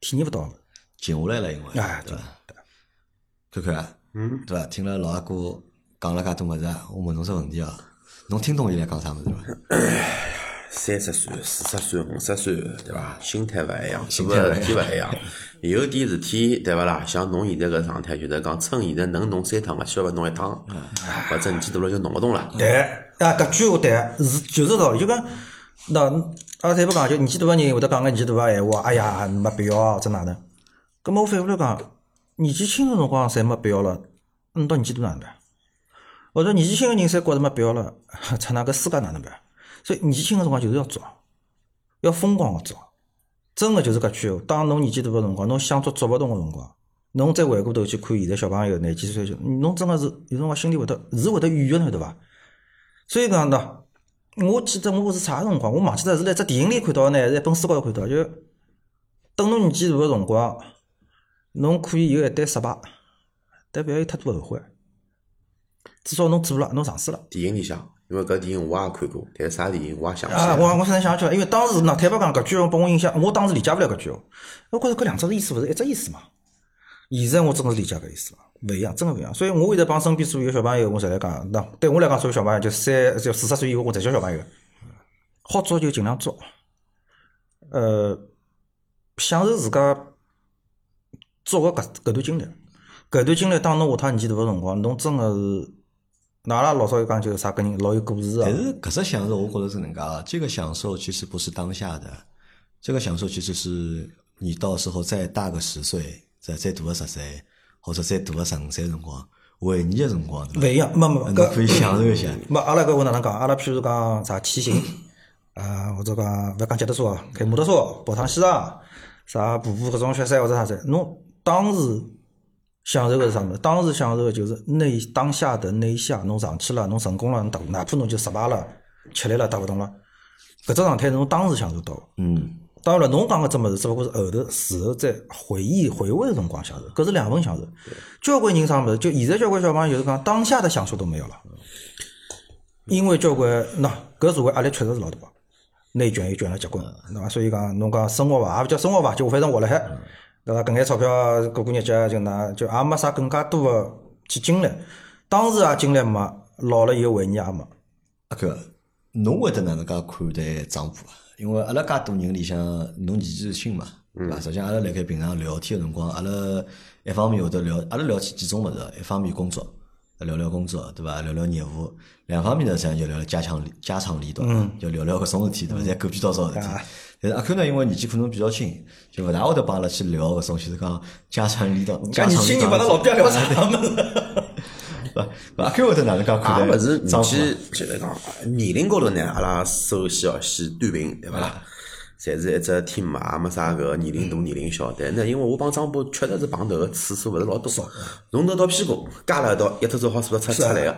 体验勿到个物事。静下来了，因为哎，对对伐？看看啊，嗯，对伐？听了老阿哥讲了介多物事啊，我问侬只问题哦，侬听懂伊在讲啥物事伐？三十岁、四十岁、五十岁，对伐？心态勿一样，心态勿一样做个事体勿一样。有点事体，对勿啦？像侬现在搿状态，就是讲趁现在能弄三趟个，需要勿弄一趟，或者年纪大了就弄勿动了。对，啊，搿句话对，是就是道理。就讲，那阿拉侪勿讲，就年纪大个人会得讲个年纪大个闲话，哎呀，没必要啊，或者哪能？葛末我反过来讲，年纪轻个辰光侪没必要了，侬到年纪大哪能办？或者年纪轻个人侪觉着没必要了，出那个世界哪能办？所以年轻个辰光就是要做，要疯狂个做。真个就是搿句闲话。当侬年纪大个辰光，侬想做做勿动个辰光，侬再回过头去看现在小朋友廿几岁，侬真个是有辰光心里会得是会得软个，侬晓得伐？所以讲喏，我记得我是啥辰光，我忘记脱是辣只电影里看到呢，还是一本书高头看到，就等侬年纪大个辰光，侬可以有一堆失败，但勿要有太多后悔。至少侬做了，侬尝试了。电影里向，因为搿电影我也看过，但是啥电影我也想不起啊，来。我我现在想起来，因为当时喏，坦白讲，搿句话拨我印象，我当时理解勿了搿句话。我觉着搿两只意思勿是一只意思嘛。现在我真个是理解搿意思了，勿一样，真个勿一样。所以我现在帮身边所有小朋友，我侪来讲，那对我来讲，所有小朋友就三就四十岁以后，我侪叫小朋友，好做就尽量做。呃，享受自家做个搿搿段经历，搿段经历当侬下趟年纪大个辰光，侬真个是，那阿拉老早有讲就是啥个人老有故事啊但。是搿只享受，我觉着是能介啊。这个享受其实不是当下的，这个享受其实是你到时候再大个十岁，再再大个十岁，或者再大个十五岁辰光，回忆个辰光，对伐？勿一样，没没侬搿可以享受一下。没，阿拉搿话哪能讲？阿拉譬如讲啥骑行，啊，或者讲勿要讲脚踏车，开摩托车，跑趟西藏，啥步步搿种雪山或者啥子，侬当时享受个是啥物事？当时享受个就是那当下的那一下，侬上去了，侬成功了，侬达，哪怕侬就失败了、吃力了、达勿动了，搿只状态侬当时享受到的。嗯，当然了，侬讲个只物事，只勿过是后头事后再回忆回味个辰光享受，搿是两份享受。交关人啥物事，就现在交关小朋友就是讲当下的享受都没有了，因为交关喏搿社会压力确实是老大，内卷又卷了结棍，对伐？所以讲侬讲生活伐，也勿叫生活伐，就反正活辣海，对伐？搿眼钞票过过日脚就拿就也没啥更加多个去经历，当时也经历没，老了以后回忆也没。阿哥，侬会得哪能介看待丈夫啊？因为阿拉介多人里向，侬年纪是轻嘛，对伐？实际上阿拉辣盖平常聊天个辰光，阿拉一方面会得聊，阿拉聊起几种物事，一方面工作，聊聊工作，对伐？聊聊业务；两方面呢，实际上就聊聊家长家长里短，就聊聊搿种事体，对伐？侪狗屁叨叨事体。但是阿 Q 呢，因为年纪可能比较轻，就勿大会得帮阿拉去聊搿种，就是讲家长里短。家长里短老表聊啥物事？勿阿 Q 会得哪能介看待也勿是年？纪，就是讲年龄高头呢，阿拉首先要先端平，对勿啦？侪是一只 team 嘛，也没啥搿个年龄大年龄小。但呢，因为我帮张波确实是碰头个次数勿是老多，从头到屁股加了一道，一头只好数得出出来个，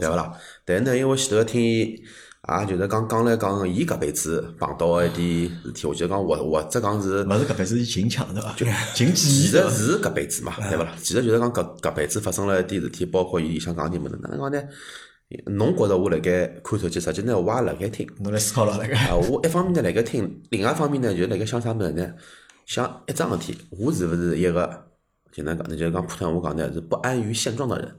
对勿啦？但呢，因为前头听伊，也就是讲讲来讲，伊搿辈子碰到个一点事体，我就讲或或者讲是勿是搿辈子是近腔对伐？近几其年实是搿辈子嘛，对勿啦？其实就是讲搿搿辈子发生了一点事体，包括伊里向讲点物事，哪能讲呢？侬觉着我辣盖看手机，实际呢我也辣盖听。侬来思考了那个。啊，我一方面呢辣盖听，另外一方面呢就辣盖想啥物事呢？想一桩事体，我是勿是一个就能讲，就是讲普通话讲呢，是不安于现状的人。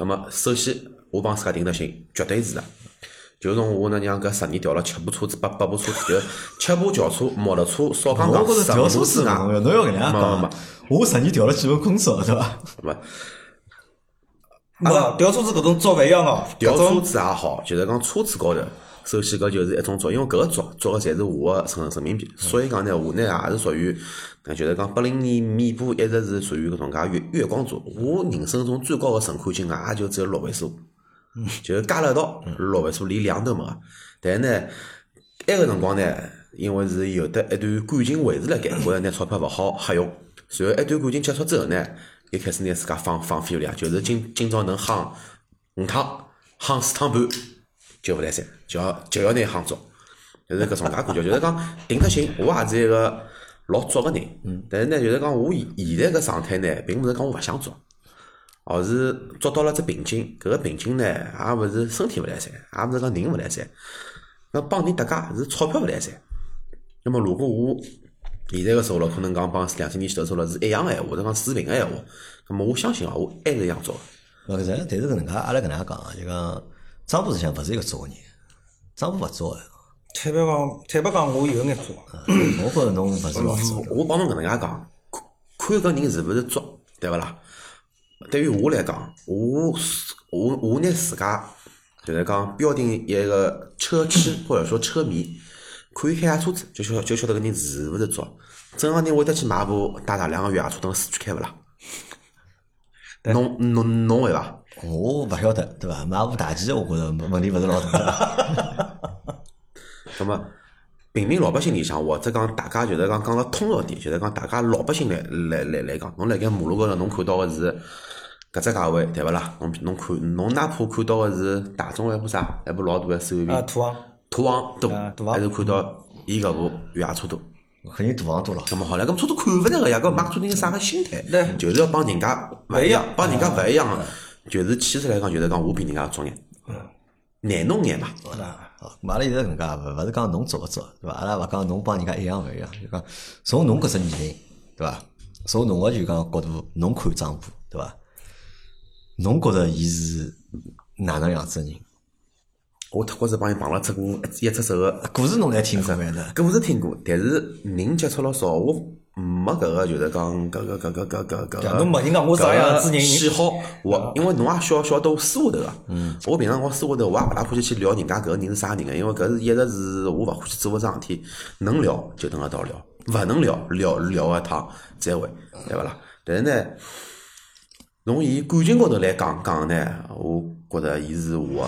那么首先，我帮自家定的性，绝对是的。就从我那娘搿十年调了七部车子，八八部车子，就七部轿车、摩托车，少讲讲我觉着十调车子部之外，侬要侬要搿能样没没没讲，我十年调了几份工作，对伐？没。没调车子搿种做勿一样哦，调车子也好，就是讲车子高头，首先搿就是一种作，因为搿个做做个侪是我个生生命币，所以讲呢，我呢也是属于，就是讲八零年尾部一直是属于搿种介月月光族。我人生中最高个存款金额也就只有六位数，就是加了一道六位数，连两都没个。但呢，埃个辰光呢，因为是有得一段感情维持辣盖，觉着拿钞票勿好瞎用。随后一段感情结束之后呢，又开始拿自家放放飞了，就是今今朝能夯五趟，夯四趟半就勿来三，就要就要拿夯足，就是搿种介感觉，就是讲定得心，我也是一个老作个人，但是呢，就是讲我现现在搿状态呢，并勿是讲我勿想做。而是捉到了只瓶颈，搿个瓶颈呢，也勿是身体勿来三，也勿是讲人勿来三，那帮人搭界是钞票勿来三。那么如果我现在个收入可能讲帮两千年前头收入是一样个闲话，或者讲持平个闲话，那么我相信啊，我还是一样做个。勿是，但是搿能介，阿拉搿能介讲啊，就讲张波实际上勿是一个做个人，张波勿做个，坦白讲，坦白讲，我有眼做。我觉着侬勿是老做。我帮侬搿能介讲，看看搿人是勿是作，对勿啦？对于我来讲，我我我拿自家就是讲标定一个车痴或者说车迷，可以开下车子就晓就晓得搿人是勿是作。正常人会得去买部大大量个越野车等市区开勿啦？侬侬侬会伐？我勿晓得，对伐？买部大 G，我觉着问题勿是老大。那么平民老百姓里向，或者讲大家就是讲讲了通俗点，就是讲大家老百姓来来来来讲，侬辣盖马路高头侬看到个是搿只价位，对勿啦？侬侬看侬哪怕看到个是大众还部啥，还部老大个 SUV，啊，途昂，途昂多还是看到伊搿部越野车多。肯定大房多了。咁么好了，咁车子看勿着个呀，搿买车人啥个心态对？就是要帮人家勿一样，帮人家勿一样，就是其实来讲，就是讲我比人家早眼，难弄眼嘛。啊，阿拉现在搿能介，勿勿是讲侬做勿做，对伐？阿拉勿讲侬帮人家一样勿一样，就讲从侬搿只年龄，对伐？从侬个就讲角度，侬看张波，对伐？侬觉着伊是哪能样子个人？我特觉是帮伊碰了只过一只手个故事侬侪听过反正。搿是听过，但是人接触了少，我没搿个就是讲搿个搿个搿个搿个。侬问人家我啥样子人喜好，我因为侬也晓晓得我私下头个。嗯。我平常我私下头我也勿大欢喜去聊人家搿个人是啥人个，因为搿是一直是我勿欢喜做个桩事体。能聊就等一道聊，勿能聊聊聊一趟再会，对勿啦？但是呢，从伊感情高头来讲讲呢，我觉着伊是我。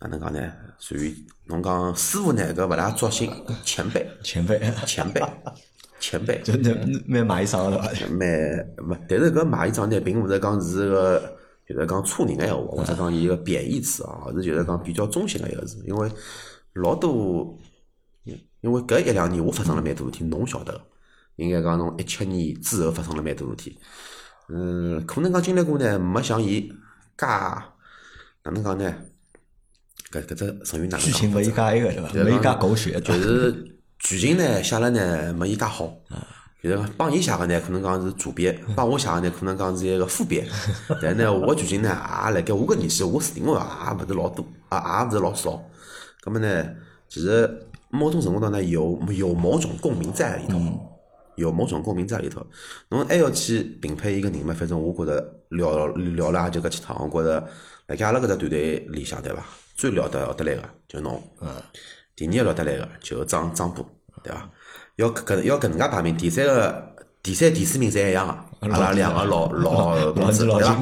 哪能讲呢？属于侬讲师傅呢，搿勿大作兴前辈，前辈，前辈，前辈，就那蛮买衣裳对伐？蛮勿，但是搿买衣裳呢，并勿是讲是个，就是讲粗人个闲话，或者讲伊个贬义词啊，而是就是讲比较中性个一个字，因为老多，因为搿一两年我发生了蛮多事体，侬晓得。个，应该讲侬一七年之后发生了蛮多事体，嗯，可能讲经历过呢，没像伊介哪能讲呢？搿搿只成语哪能讲？剧情没伊家埃个对伐？没伊介狗血，就是剧情呢写了呢没伊介好。就是讲帮伊写个呢，可能讲是主编；帮我写个呢，可能讲是一个副编。但呢，我剧情呢，也辣盖我搿年纪，我视频个也勿是老多，也也勿是老少。葛末呢，其实某种程度上呢，有有某种共鸣在里头，有某种共鸣在里头。侬还要去评判一个人嘛？反正我觉着聊聊了也就搿几趟，我觉着辣盖阿拉搿只团队里向，对伐？最聊得得来个就侬，第二个聊得来个就张张波，对伐？要搿要搿能介排名，第三个、第三、第四名侪一样个，阿拉两个老老同志，对伐？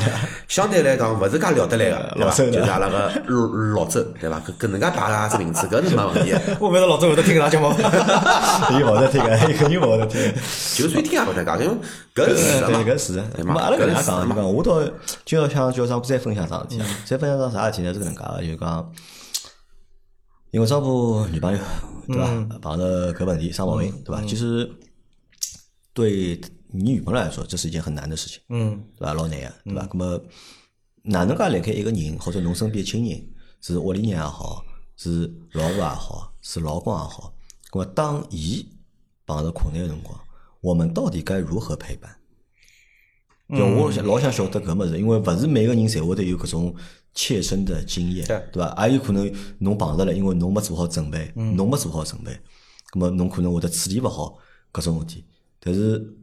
相对来讲，勿是介聊得来个，对伐？就是阿拉个老老周，对伐？搿搿能介排个只名字，搿是没问题。我勿是老周会得听搿档节目，伊勿会得听个，伊肯定勿会得听。就算听也勿得讲，因为搿是对，嘛，搿是的。对嘛咁阿拉搿能介讲，嘛就讲我倒今朝想叫张波再分享桩事体啊，再分享桩啥事体呢？是搿能介个，就是讲，因为张波女朋友对伐，碰着搿问题生毛病对伐？其实对你女朋友来说，这是一件很难的事情，嗯，对吧？老难个，对伐？那么哪能介辣盖一个人或者侬身边亲人，是屋里人也好，是老婆也好，是老公也好，咁么当伊碰着困难个辰光，我们到底该如何陪伴？对，我想老想晓得搿物事，因为勿是每个人侪会得有搿种切身的经验，对对伐？也有可能侬碰着了，因为侬没做好准备，侬没做好准备，葛么侬可能会得处理勿好搿种事体。但是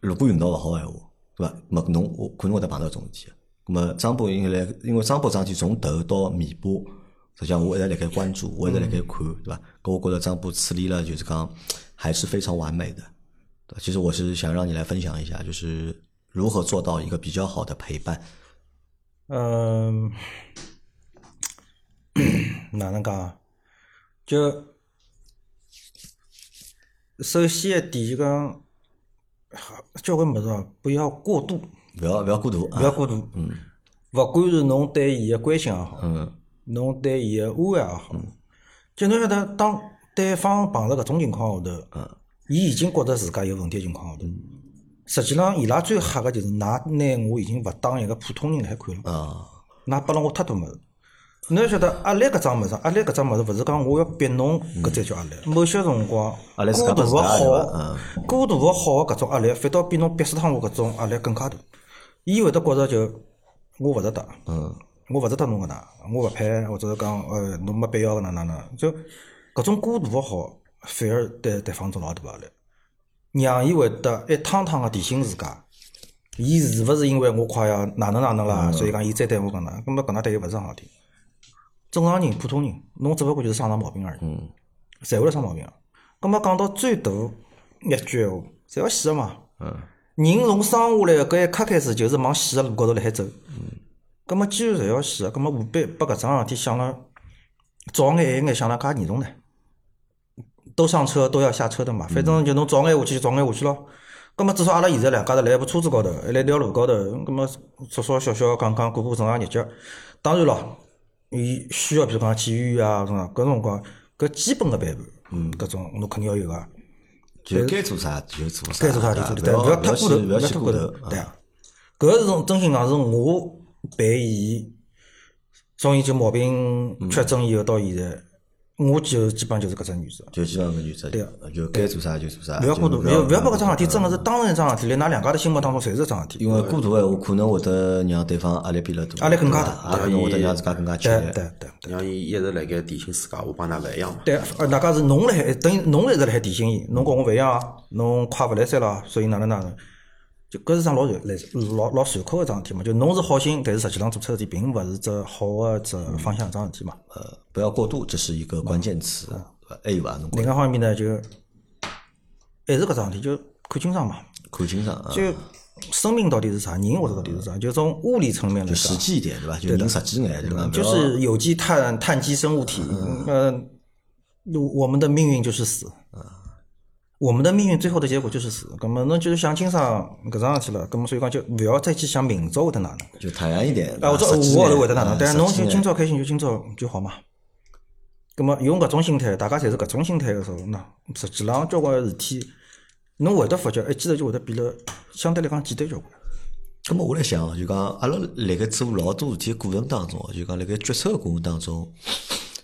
如果运道勿好个闲话，对伐？么侬我可能会得碰到搿种事体。咁么张波应该来，因为张波桩事体从头到尾巴，实际上我一直辣盖关注，我一直辣盖看，对伐？搿我觉着张波处理了，就是讲还是非常完美的。对其实我是想让你来分享一下，就是如何做到一个比较好的陪伴。嗯，哪能讲啊？就首先一点就讲，交关物事哦，不要过度，勿要勿要过度啊！不要过度。嗯。勿管是侬对伊个关心也好，嗯侬对伊个安慰也好，就侬晓得，当对方碰着搿种情况下头，嗯伊已经觉着自家有问题个情况下头，实际上伊拉最吓个就是，㑚拿我已经勿当一个普通人来看了。啊㑚拨了我太多物事。侬要晓得，压力搿桩物事，压力搿桩物事，勿是讲我要逼侬，搿才叫压力。某些辰光，压力过度个好，过度个好个搿种压力，反倒比侬逼死脱我搿种压力更加大。伊会得觉着就我勿值得，嗯我勿值得侬搿能，我勿配，或者是讲呃侬没必要搿能哪能，就搿种过度个好，反而对对方做老大压力，让伊会得一趟趟个提醒自家，伊是勿是因为我快要哪能哪能啦，所以讲伊再对我搿能，葛末搿能对伊勿是桩好体。正常人、普通人，侬只勿过就是生场毛病而已，侪会得生毛病个。葛末讲到最大一句闲话，侪要死个嘛。嗯人从生下来个搿一刻开始，就是往死个路高头辣海走。葛末既然侪要死个，葛末何必把搿桩事体想了早眼晚眼想了介严重呢？都上车都要下车的嘛，反正就侬早眼下去就早眼下去咯。咁么至少阿拉现在两家头辣一部车子高头，还辣一条路高头，葛末少少小小讲讲过过正常日脚。当然咯，伊需要比如讲去医院啊，搿种辰光搿基本个陪伴，嗯，搿种侬肯定要有个。就该做啥就做啥，该做啥就做，对，勿勿要太过头，勿要太过头对啊。搿是种真心讲是我陪伊，从伊就毛病确诊以后到现在，我就基本上就是搿只原则。就基本上搿原则，对个就该做啥就做啥，勿要过度，就勿要勿要把搿桩事体嗯真个是当成一桩事体，辣㑚两家头心目当中侪是一桩事体。因为过度闲话可能会得让对方压力变得大，压力更加大吧也可能会得让自家更加吃力。对对对。让伊一直辣盖提醒自家，我帮㑚勿一样嘛。对，呃，大家是侬辣海，等于侬一直辣海提醒伊，侬跟我勿一样啊，侬快勿来三了，所以哪能哪能，就搿是桩老传来老老传口个桩事体嘛。就侬是好心，但是实际上做出事体并勿是只好个只方向桩事体嘛。呃，不要过度，这是一个关键词？还有伐？侬另外方面呢，就还是搿桩事体，就看清爽嘛。看清爽啊，就生命到底是啥，人活着到底是啥，就从物理层面来讲，实际一点，对吧？就能实际眼，对吧？就是有机碳碳基生物体，呃，我们的命运就是死。我们的命运最后的结果就是死，咁么侬就是想清爽搿桩事体了，咁么所以讲就勿要再去想明朝会得哪能，就坦然一点。啊，我后头会得哪能，啊但是侬就今朝开心就今朝就好嘛。咁么用搿种心态，大家侪是搿种心态个时候，那实际上交关事体，侬会得发觉，一记头就会得变得相对来讲简单交关。咁么我来想，就讲阿拉辣盖做老多事体过程当中，就讲辣盖决策个过程当中，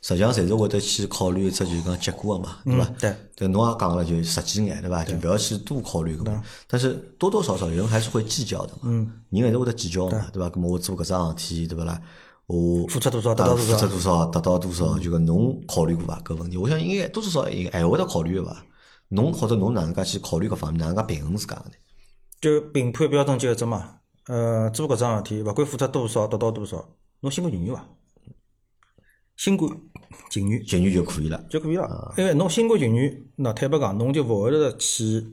实际上侪是会得去考虑一只就是讲结果个嘛，对伐？对。对，侬也讲了，就实际眼，对伐？就不要去多考虑个嘛。但是多多少少人还是会计较的嘛。嗯。人还是会得计较嘛，对伐？咁么我做搿桩事体，对勿啦？我付出多少得啊到多少付出多少得到多少，就讲侬考虑过伐？搿问题，我想应该多多少少应该还会得考虑个伐？侬或者侬哪能介去考虑搿方面，哪能介平衡自家个呢？就评判标准就一只嘛，呃，做搿桩事体，勿管付出多少，得到多少，侬心甘情愿伐？心甘情愿情愿就可以了。就可以了，因为侬心甘情愿，那坦白讲，侬就勿会得去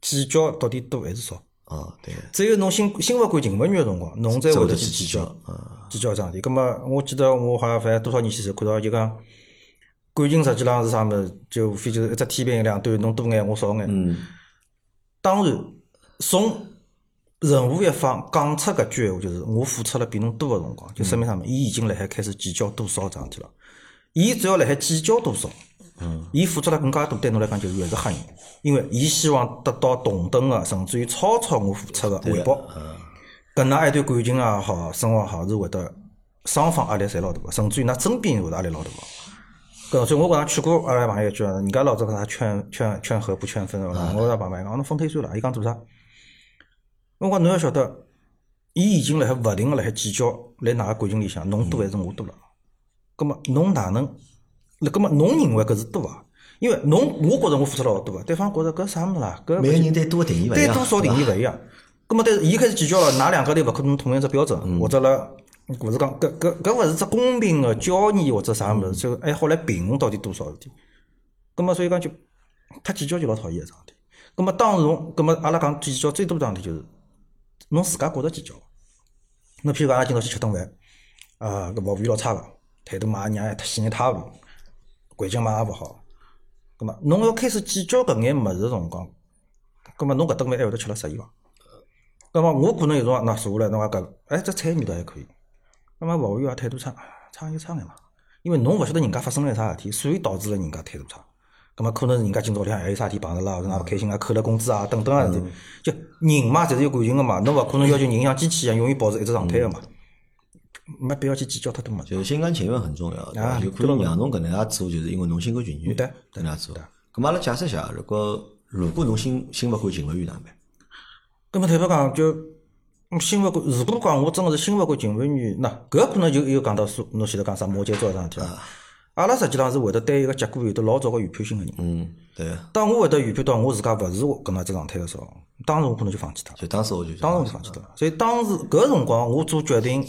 计较到底多还是少。啊，对。只有侬心心勿甘情勿愿个辰光，侬才会得去计较去计较，桩事体。葛末我记得我好像反正多少年前头看到就讲，感情实际浪是啥物事，就无非就是一只天平两端，侬多眼我少眼。嗯，当然，从任何一方讲出搿句闲话，就是我付出了比侬多个辰光，就说明啥物事？伊已经辣海开始计较多少桩事体了。伊只要辣海计较多少，嗯，伊付出了更加多，对侬来讲就越是吓人，因为伊希望得到同等的，甚至于超出我付出的回报。搿能一段感情也好，生活也好，是会得双方压力侪老大个，甚至于㑚身边人会得压力老大个。搿所以我搿趟劝过阿拉朋友一句，人家老早搿他劝劝劝和不劝分个嘛，我跟朋友讲，侬分开算了，伊讲做啥？我讲侬要晓得，伊已经辣海勿停个辣海计较，辣哪个感情里向，侬多还是我多了？葛末侬哪能？那葛末侬认为搿是多啊？因为侬我觉着我付出了老多个，对方觉着搿啥物事啦？搿每个人对多个定义勿一样，对多少定义勿一样。葛末但是伊开始计较了，㑚两家头勿可能统一只标准，嗯或者辣勿是讲搿搿搿勿是只公平个交易或者啥物事，就还好来平衡到底多少事体。葛末所以讲就太计较就老讨厌个桩事体。葛末当侬葛末阿拉讲计较最多桩事体就是侬自家觉着计较。侬譬如讲阿拉今朝去吃顿饭，啊搿服务员老差个，态度嘛让人太稀里塌糊，环境嘛也勿好。葛末侬要开始计较搿眼物事个辰光，葛末侬搿顿饭还会得吃了适意伐？葛末我可能有辰光那坐下来，侬讲搿，哎，这菜味道还可以。葛末服务员也态度差，差就差眼嘛。因为侬勿晓得人家发生了啥事体，所以导致了人家态度差。葛末可能是人家今朝屋里向还有啥事体碰着了，或者哪勿开心啊，扣了工资啊，等等啊事体。就人嘛，侪是有感情个嘛，侬勿可能要求人像机器一样永远保持一只状态个嘛。没必要去计较太多嘛。就是心甘情愿很重要，对伐？啊就可以让侬搿能介做，就是因为侬心甘情愿对搿能介做。咁阿拉假设一下，如果如果侬心心勿甘情勿愿哪能办？葛末坦白讲，就嗯心勿甘，如果讲我真个是心勿甘情勿愿，那搿可能就又讲到说侬前头讲啥摩羯座桩事体了。阿拉实际上是会得对一个结果有得老早个预判性个人。嗯，对，当我会得预判到我自家勿是搿能一只状态个时候，当时我可能就放弃脱了。就当时我就当时我就放弃脱了。所以当时搿辰光我做决定，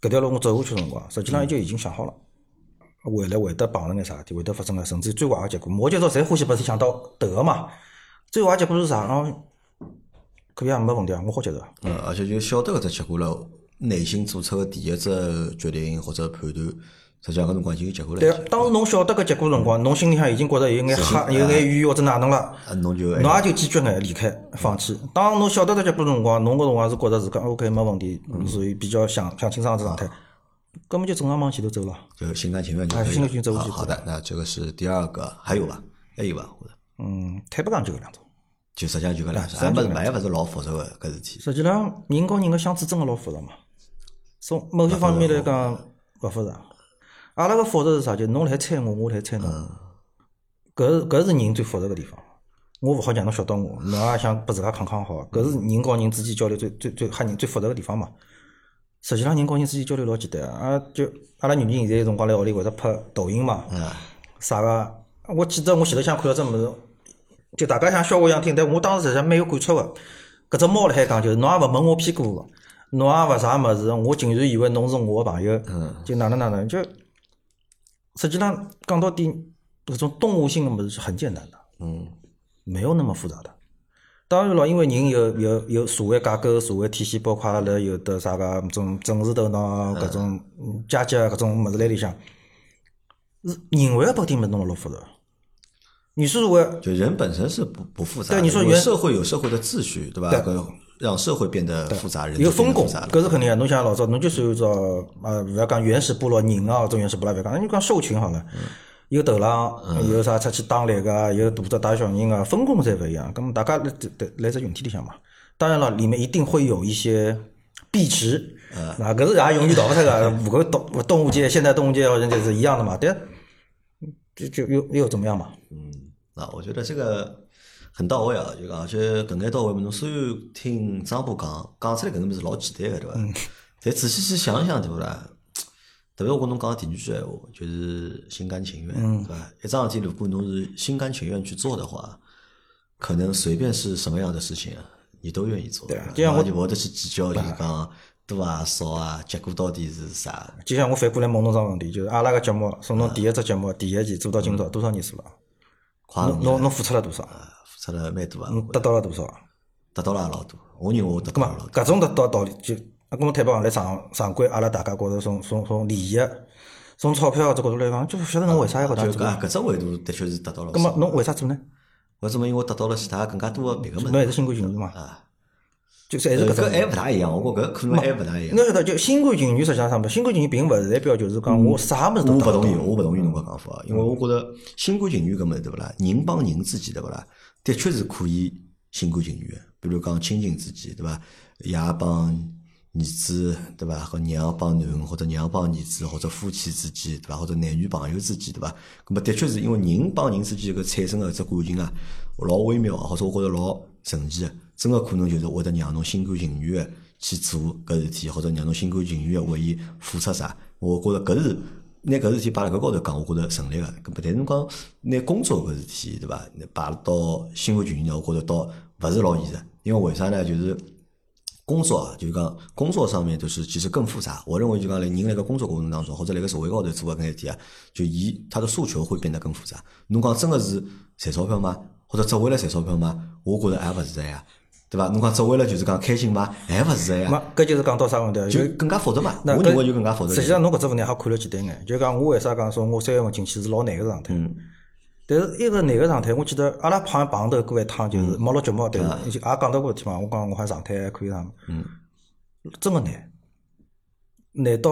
搿条路我走下去个辰光，实际上就已经想好了，未来会得碰着眼啥事体，会得发生个，甚至最坏个结果。摩羯座侪欢喜把事体想到头个嘛，最坏个结果是啥？哦，可以啊，没问题啊，我好接受啊。嗯，而且就晓得搿只结果了，内心做出个第一只决定或者判断，实际上搿辰光已经有结果了。对啊，当时侬晓得搿结果辰光，侬心里向已经觉着有眼吓，有眼冤或者哪能了。啊，侬就侬也就坚决眼离开放弃。当侬晓得这结果辰光，侬搿辰光是觉着自家 OK 没问题，属于比较想想清爽个状态，根本就正常往前头走了。就心甘情愿就可以哎心甘情愿走了。过去好好的，那这个是第二个，还有伐？还有伐？嗯，坦白讲就搿两种。就实际上就搿两只，实际上就搿还勿是还勿是老复杂个搿事体。实际上，人和人个相处真个老复杂嘛。从某些方面来讲，勿复杂。阿拉个复杂是啥？就侬来猜我，我来猜侬。搿是搿是人最复杂个地方。我勿好让侬晓得我，侬也想拨自家康康好。搿是人和人之间交流最最最吓人最复杂个地方嘛。实际上，人和人之间交流老简单啊，就阿拉女人现在有辰光来屋里会得拍抖音嘛，啥个？我记得我前头想看到只物事，就大家像笑话一样听，但我当时实际上蛮有感触个。搿只猫辣海讲，就是侬也勿问我屁股，侬也勿啥物事，我竟然以为侬是我个朋友，就哪能哪能，就实际上讲到底，搿种动物性的物事是很简单的，嗯，没有那么复杂的。当然了，因为人有有有社会架构、社会体系，包括阿拉有的啥个种政治头脑、搿种嗯阶级搿种物事辣里向，是人为把点物事弄得老复杂。你是说就人本身是不不复杂的，对你说原社会有社会的秩序，对吧？对搿让社会变得复杂，人有分工。搿是肯定个。侬像老早，侬就算按照呃，勿要讲原始部落人啊，搿种原始部落勿要讲，你讲兽群好了，有头狼，有啥出去打猎个，有大只带小人个，分工侪勿一样。咁么大家来来来只群体里向嘛，当然了，里面一定会有一些币值，啊，搿是也永远逃勿脱个。五个动动物界、现代动物界好像就是一样的嘛，对就就又又怎么样嘛？嗯啊，我觉得这个很到位啊，就讲而且搿眼到位嘛，侬虽然听张波讲讲出来搿能物事老简单个，对伐？但仔细去想想，对勿啦？特别我跟侬讲第二句闲话，就是心甘情愿，对伐？一桩事体如果侬是心甘情愿去做的话，可能随便是什么样的事情啊，你都愿意做。对啊就像我就勿会得去计较，就是讲多啊少啊，结果到底是啥？就像我反过来问侬桩问题，就是阿拉个节目从侬第一只节目第一期做到今朝多少年数了？侬侬侬付出了多少？付出了蛮多啊，侬得到了多少？嗯得到了也老多。我认为我得咁么到了老多。搿种得到道理就，啊，咁么坦白讲，来上上轨，阿拉大家觉着从从从利益、从钞票这角度来讲，就勿晓得侬为啥要搿能就做。搿搿只维度的确是得到了少。咁么侬为啥做呢？为什么？因为我得到了其他更加多的别个物事。侬还是新冠情绪嘛？啊，就是还是搿只搿还勿大一样，我觉搿可能还勿大一样。侬晓得，就新冠情绪实际上啥物事？新冠情绪并勿是代表就是讲我啥物事都勿同意，我勿同意侬搿讲法，因为我觉着新冠情绪搿物事对勿啦？人帮人之间对勿啦？的确是可以心甘情愿的，比如讲亲情之间对伐？爷帮儿子对伐？和娘帮囡恩，或者娘帮儿子，或者夫妻之间对伐？或者男女朋友之间对伐？咁么的确是因为人帮人之间搿产生个只感情啊，老微妙，或者我觉着老神奇个，真个可能就是会得让侬心甘情愿个去做搿事体，或者让侬心甘情愿个为伊付出啥。我觉着搿是拿搿事体摆辣搿高头讲，我觉着成立个。搿么但是侬讲拿工作搿事体对伐？拿摆到心甘情愿呢，我觉着倒勿是老现实。因为为啥呢？就是工作啊，就是讲工作上面就是其实更复杂。我认为就讲来人辣盖工作过程当中，或者辣盖社会高头做搿眼事体啊，就伊他的诉求会变得更复杂。侬讲真个是赚钞票吗？或者只为了赚钞票吗？我觉着还勿是这呀，对伐？侬讲只为了就是讲开心伐？还勿是这呀，没，搿就是讲到啥问题啊？就就更加复杂嘛。那我认为就更加复杂。实际上，侬搿只问题还看了简单眼，就讲我为啥讲说我三月份进去是老难个状态。嗯但是一个难个状态，我记得阿拉好像碰头过一趟，就是没录节目，但是也讲到过事体嘛。我讲我好像状态还可以啥，嗯，真个难，难到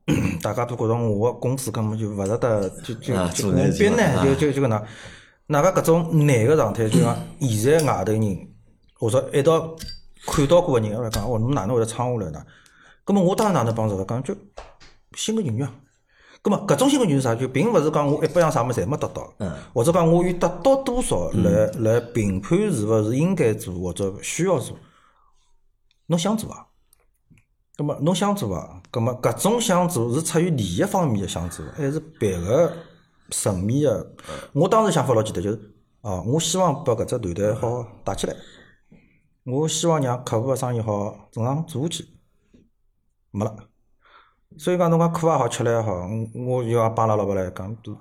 大家都觉着我个公司根本就勿值得，就就就我啊做那事别呢，就就就搿能，哪个搿种难个状态，就讲现在外头人或者一道看到过个人来讲，哦，侬哪能会得撑下来呢？葛末我当然哪能帮助了，讲就心甘情愿啊。葛末搿种心甘情愿啥？就并勿是讲我一百样啥物事侪没得到，嗯或者讲我有得到多少来来评判是勿是应该做或者需要做。侬想做啊？葛末侬想做啊？葛末搿种想做是出于利益方面的想做，还是别个层面的？我当时想法老简单，就是哦，我希望把搿只团队好带起来，我希望让客户个生意好正常做下去，没了。所以讲，侬讲苦也好，吃力也好，我我就讲帮阿拉老婆来讲，都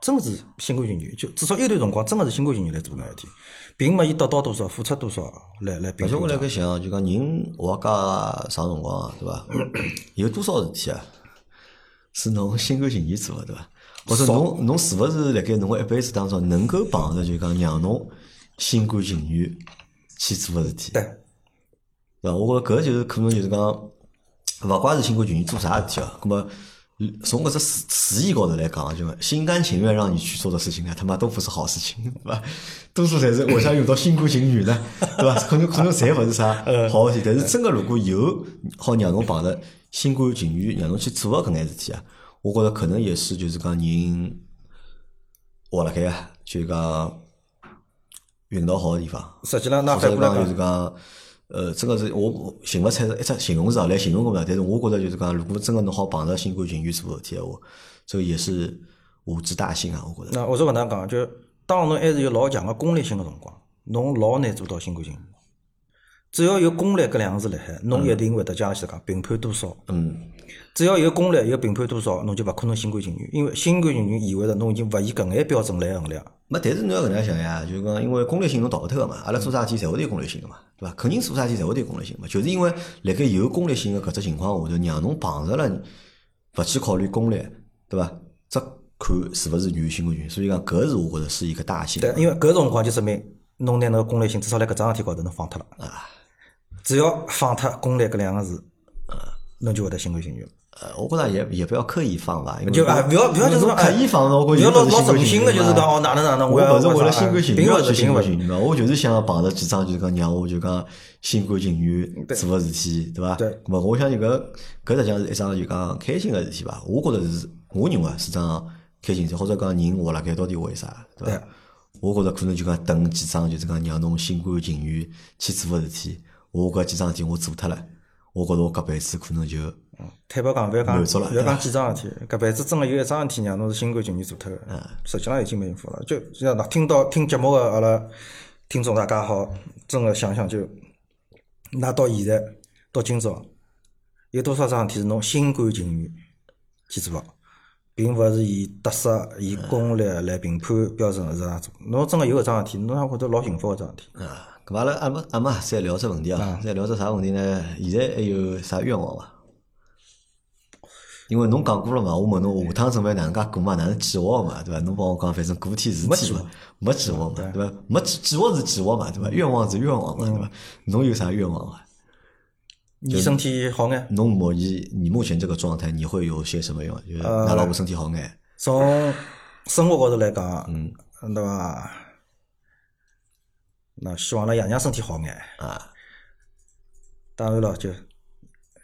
真个是心甘情愿，就至少一段辰光，真个是心甘情愿来做搿事体，并没伊得到多少，付出多少来来评而且我价辣盖想，就讲人活介长辰光，对伐？有多少事体啊，是侬心甘情愿做个，对伐？或者侬侬是勿是辣盖侬个一辈子当中能够碰着就讲让侬心甘情愿去做个事体？对，对伐？我觉着搿就是可能就是讲，勿怪是心甘情愿做啥事体哦。葛么嗯从搿只词词义高头来讲，就讲心甘情愿让你去做的事情呢，他妈都不是好事情，对伐？多数侪是为啥用到心甘情愿呢？对伐？可能可能侪勿是啥好事体，但是真个如果有好让侬碰着心甘情愿让侬去做个搿眼事体啊，我觉着可能也是就是讲人活辣盖啊，就讲运道好个地方。实际上，那或者讲就是反过来讲，呃，真个是我我寻勿出一只形容词啊来形容搿个，但是我觉着就是讲，如果真个侬好碰着心甘情愿做事体闲话，这个也是无之大幸啊，我觉着。那我是搿能讲，就当侬还是有老强个功利性个辰光，侬老难做到心甘情愿。只要有功利搿两个字辣海，侬一定会得将来去讲评判多少。嗯，只要有功利，有评判多少，侬就勿可能心甘情愿，因为心甘情愿意味着侬已经勿以搿眼标准来衡量。没，但是侬要搿能样想呀，就是讲，因为功利性侬逃勿脱个嘛，阿拉做啥事体侪会得有功利性个嘛，对伐？肯定做啥事体侪会得有功利性嘛，就是因为辣盖有功利性个搿只情况下头，让侬碰着了勿去考虑功利，对伐？只看是勿是愿意心甘情愿，所以讲搿是我觉着是一个大幸。对，因为搿辰光就说明侬拿侬个功利性至少辣搿桩事体高头侬放脱了。啊。只要放脱功利搿两个字，侬就会得心甘情愿。呃，我觉着也也不要刻意放吧，就啊，勿要勿要就是刻意放，我勿觉老老就是心甘情愿存心个，就是讲哪能哪能，我我要勿是为了啥心甘情愿而去心甘情愿嘛，我就是想碰着几桩就是讲让我就讲心甘情愿做个事体，对伐？对咁么我相信搿搿实际上是一桩就讲开心个事体吧。我觉着是，我认为是桩开心事，或者讲人活辣盖到底为啥，对伐对？我觉着可能就讲等几桩就是讲让侬心甘情愿去做个事体，我搿几桩事体我做脱了，我觉着我搿辈子可能就坦白讲，勿要讲勿要讲几桩事体，搿辈子真个有一桩事体让侬是心甘情愿做脱个，嗯实际上已经蛮幸福了。就像那听到听节目个阿拉听众大家好，真个想想就，那到现在到今朝，有多少桩事体是侬心甘情愿去做个，并勿是以得失、以功利来评判标准是哪样做。侬真个有搿桩事体，侬还会得老幸福搿桩事体。啊，咁阿拉阿么阿么再聊只问题啊，再聊只啥问题呢？现在还有啥愿望伐？因为侬讲过了嘛，我问侬下趟准备哪能介过嘛，哪能计划嘛，对伐？侬帮我讲，反正过天是天嘛，没计划嘛，对伐？没计计划是计划嘛，对伐？愿望是愿望嘛，对伐？侬有啥愿望伐？你身体好眼，侬目前你目前这个状态，你会有些什么愿望？就是㑚老婆身体好眼，从生活高头来讲，嗯，对伐？那希望拉爷娘身体好眼。啊，当然了，就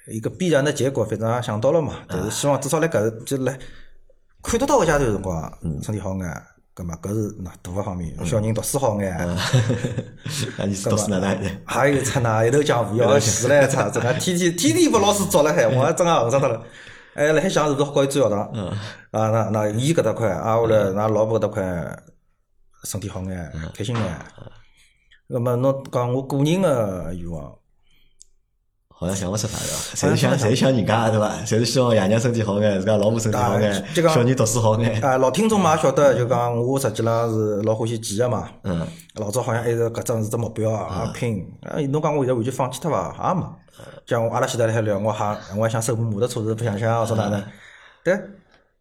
一个必然的结果，反正也想到了嘛。但是希望至少辣搿就来看得到个阶段辰光，身体好眼。葛末搿是那大个方面，小人读书好眼，那你是读书哪能？还有出哪一头讲舞要死唻，操！真个天天天天拨老师捉辣海，我还真个恨死脱了。哎，辣海想是不是好搞伊转学堂？啊，那那伊搿搭块，啊，我来㑚老婆搿搭块身体好眼，开心眼。那么侬讲我个人个愿望，好像想勿出啥对伐？侪是想侪想人家对伐？侪是希望爷娘身体好眼，自家老婆身体好眼，小人读书好眼。啊，老听众嘛也晓得，就讲我实际浪是老欢喜骑个嘛。嗯，老早好像还是搿只是只目标啊，也拼。啊，侬讲我现在完全放弃脱伐？也没。像阿拉现在辣海聊，我还我还想收部摩托车子，不想想或者哪能？但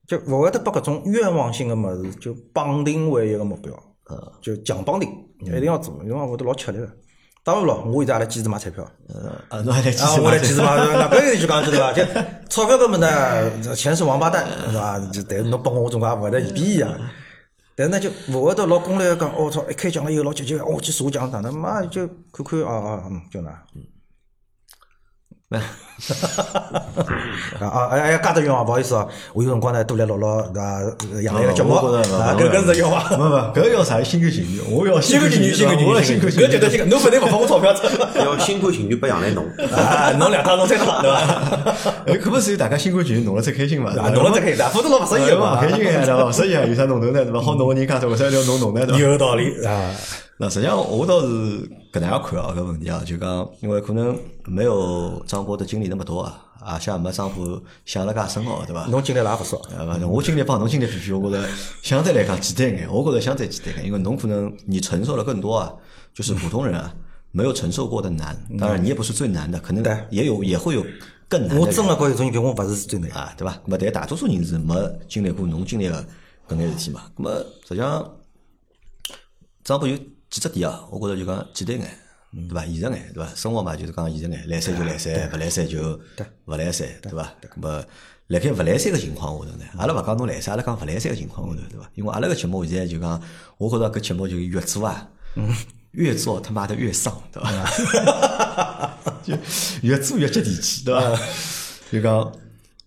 就勿会得把搿种愿望性个物事就绑定为一个目标，就强绑定，一定要做，因为我得老吃力个。当然咯，我现在也来坚持买彩票。呃，侬还来继啊，我来坚持买，那搿有句讲句对伐？就钞票搿么呢，钱是王八蛋，是伐？就但是侬拨我，我总归也勿会得一比一啊。但是呢，就勿会得老功利个讲，我操，一开奖了以后老积极，我去查奖哪能嘛就看看啊啊，嗯，就那。没 啊啊！哎哎，加只愿望，不好意思啊，我有辰光呢多来录录对伐？杨澜个节目啊，勿搿搿是愿望。不不，搿要啥心甘情愿，我要心甘情愿，心甘情愿，我要辛苦情愿。搿绝对辛苦，侬反正勿发我钞票出。要心甘情愿拨杨澜弄。啊，侬两趟侬三趟对伐？哎，可不是大家心甘情愿弄了才开心嘛？啊，弄了才开心，否则侬勿适意勿嘛。开心呀，对伐？勿适意啊，有啥弄头呢？对伐？好弄个人家头，为啥要弄弄呢？对伐？有道理啊。那实际上我倒是搿能样看啊，搿问题啊，就讲因为可能没有张波的经历那么多啊，啊，像没张波想了介深奥，对伐？侬经历了也勿少，啊，反正我经历帮侬经历比比，我觉着相对来讲简单一眼。我觉着相对简单一眼，因为侬可能你承受了更多啊，就是普通人啊没有承受过的难。当然，你也不是最难的，可能对也有也会有更难。我真个觉有种人比我勿是最难。啊，对伐？那么，但大多数人是没经历过侬经历个搿眼事体嘛。那么，实际上，张波有几只点啊？我觉着就讲简单眼，对伐？现实眼，对伐？生活嘛，就是讲现实眼，来三就来三，勿来三就勿来三，对伐？那么，辣盖勿来三个情况下头呢，阿拉勿讲侬来三，阿拉讲勿来三个情况下头，对伐？因为阿拉个节目现在就讲，我觉着搿节目就越做啊，越做他妈的越丧，对伐？就越做越接地气，对伐？就讲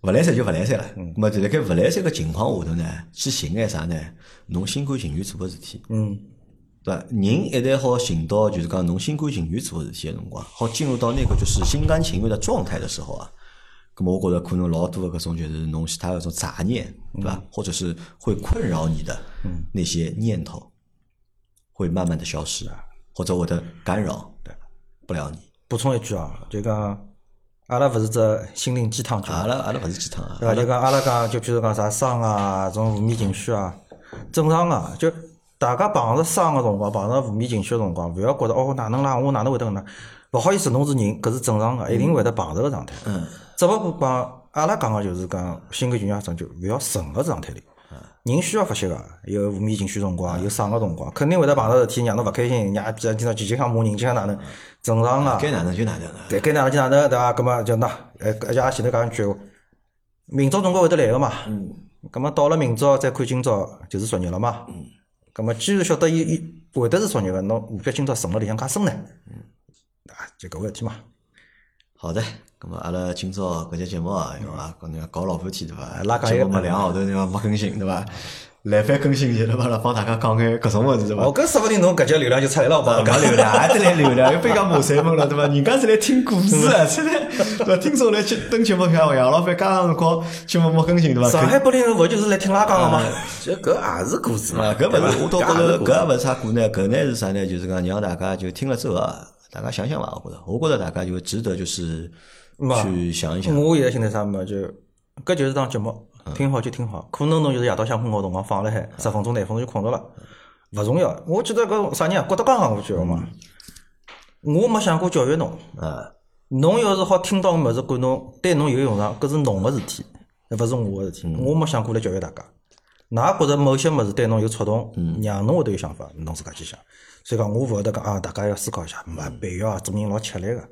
勿来三就勿来三了。咁么就辣盖勿来三个情况下头呢，去寻眼啥呢？侬心甘情愿做个事体，嗯，对伐？人一旦好寻到就是讲侬心甘情愿做个事体个辰光，好进入到那个就是心甘情愿的状态的时候啊，咁么我觉着可能老多的搿种就是侬其他搿种杂念，对伐？或者是会困扰你的那些念头，会慢慢的消失，或者会的干扰不了你。补充一句啊，就讲阿拉勿是只心灵鸡汤节目阿，拉阿拉勿是鸡汤啊，对伐？就讲阿拉讲，就譬如讲啥伤啊，种负面情绪啊，正常啊。就大家碰着伤个辰光，碰着负面情绪个辰光，勿要觉着哦哪能啦，我哪能会得搿能？勿好意思，侬是人，搿是正常个，一定会得碰着个状态。嗯，只勿过讲阿拉讲个就是讲心甘情愿种就勿要沉个状态里。人需要发泄个，有负面情绪辰光，有伤个辰光，肯定会得碰着事体让侬勿开心，让比如今朝前经常骂人，经常哪能，正常个。该哪能就哪能啊。对，该哪能就哪能，对伐？葛末就那，哎，而且也前头讲一句闲话，明朝总归会得来个嘛。嗯。葛末到了明朝再看今朝，就是昨日了嘛。嗯。葛末既然晓得伊伊会得是昨日个，侬何必今朝沉辣里向介深呢？嗯。啊，就搿个事体嘛。好的，咁么阿拉今朝搿节节目啊，对伐？讲那搞老半天对伐？拉讲一个节目没两个号头对伐？没更新对伐？来番更新去对伐？了帮大家讲眼搿种物事对伐？哦，搿说勿定侬搿节流量就出来了，我帮侬讲讲流量，还得来流量，又被讲骂三分了，对伐？人家是来听故事啊，出来对伐？听众来去登节目看，杨老板加上辰光节目没更新对伐？上海八零后勿就是来听拉讲个嘛？就搿也是故事嘛啊，，搿勿是，我倒觉着搿搿也勿是啥故呢，搿呢是啥呢？就是讲让大家就听了之后啊，大家想想伐？我觉着，我觉着大家就值得就是去想一想。我现在啥嘛，就搿就是档节目，听好就听好。可能侬就是夜到想困觉辰光放辣海，十分钟廿分钟就困着了，勿重要。我觉得搿啥人啊，郭德纲讲过句闲话嘛，我没想过教育侬。啊，侬要是好听到个物事，管侬对侬有用场，搿是侬个事体，勿是我个事体。我没想过来教育大家。㑚觉着某些物事对侬有触动，让侬会得有想法，侬自家去想。所以讲，我勿会得讲啊，大家要思考一下，没必要啊，做人老吃力个。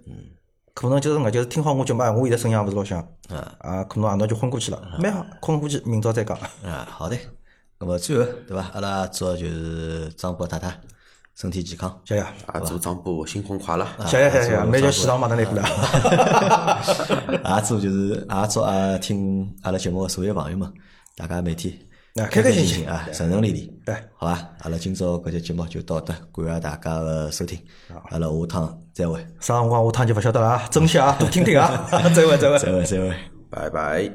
可能就是我，就是听好我节目，啊我现在声音也勿是老响，啊，可能啊侬就昏过去了，蛮好，困过去，明朝再讲。啊，好的。那么最后对伐？阿拉祝就是张波太太身体健康。谢谢，啊，祝张波新婚快乐。谢谢，谢谢，那就喜糖马上来过了。啊祝就是啊祝啊听阿拉节目的所有朋友们，大家每天啊开开心心心啊，顺顺利利。对，好吧，阿拉今朝搿节节目就到这，感谢大家的收听，阿拉下趟再会，啥辰光我趟就勿晓得了啊，珍惜啊，多听听啊，再会，再会。再会，再会。拜拜。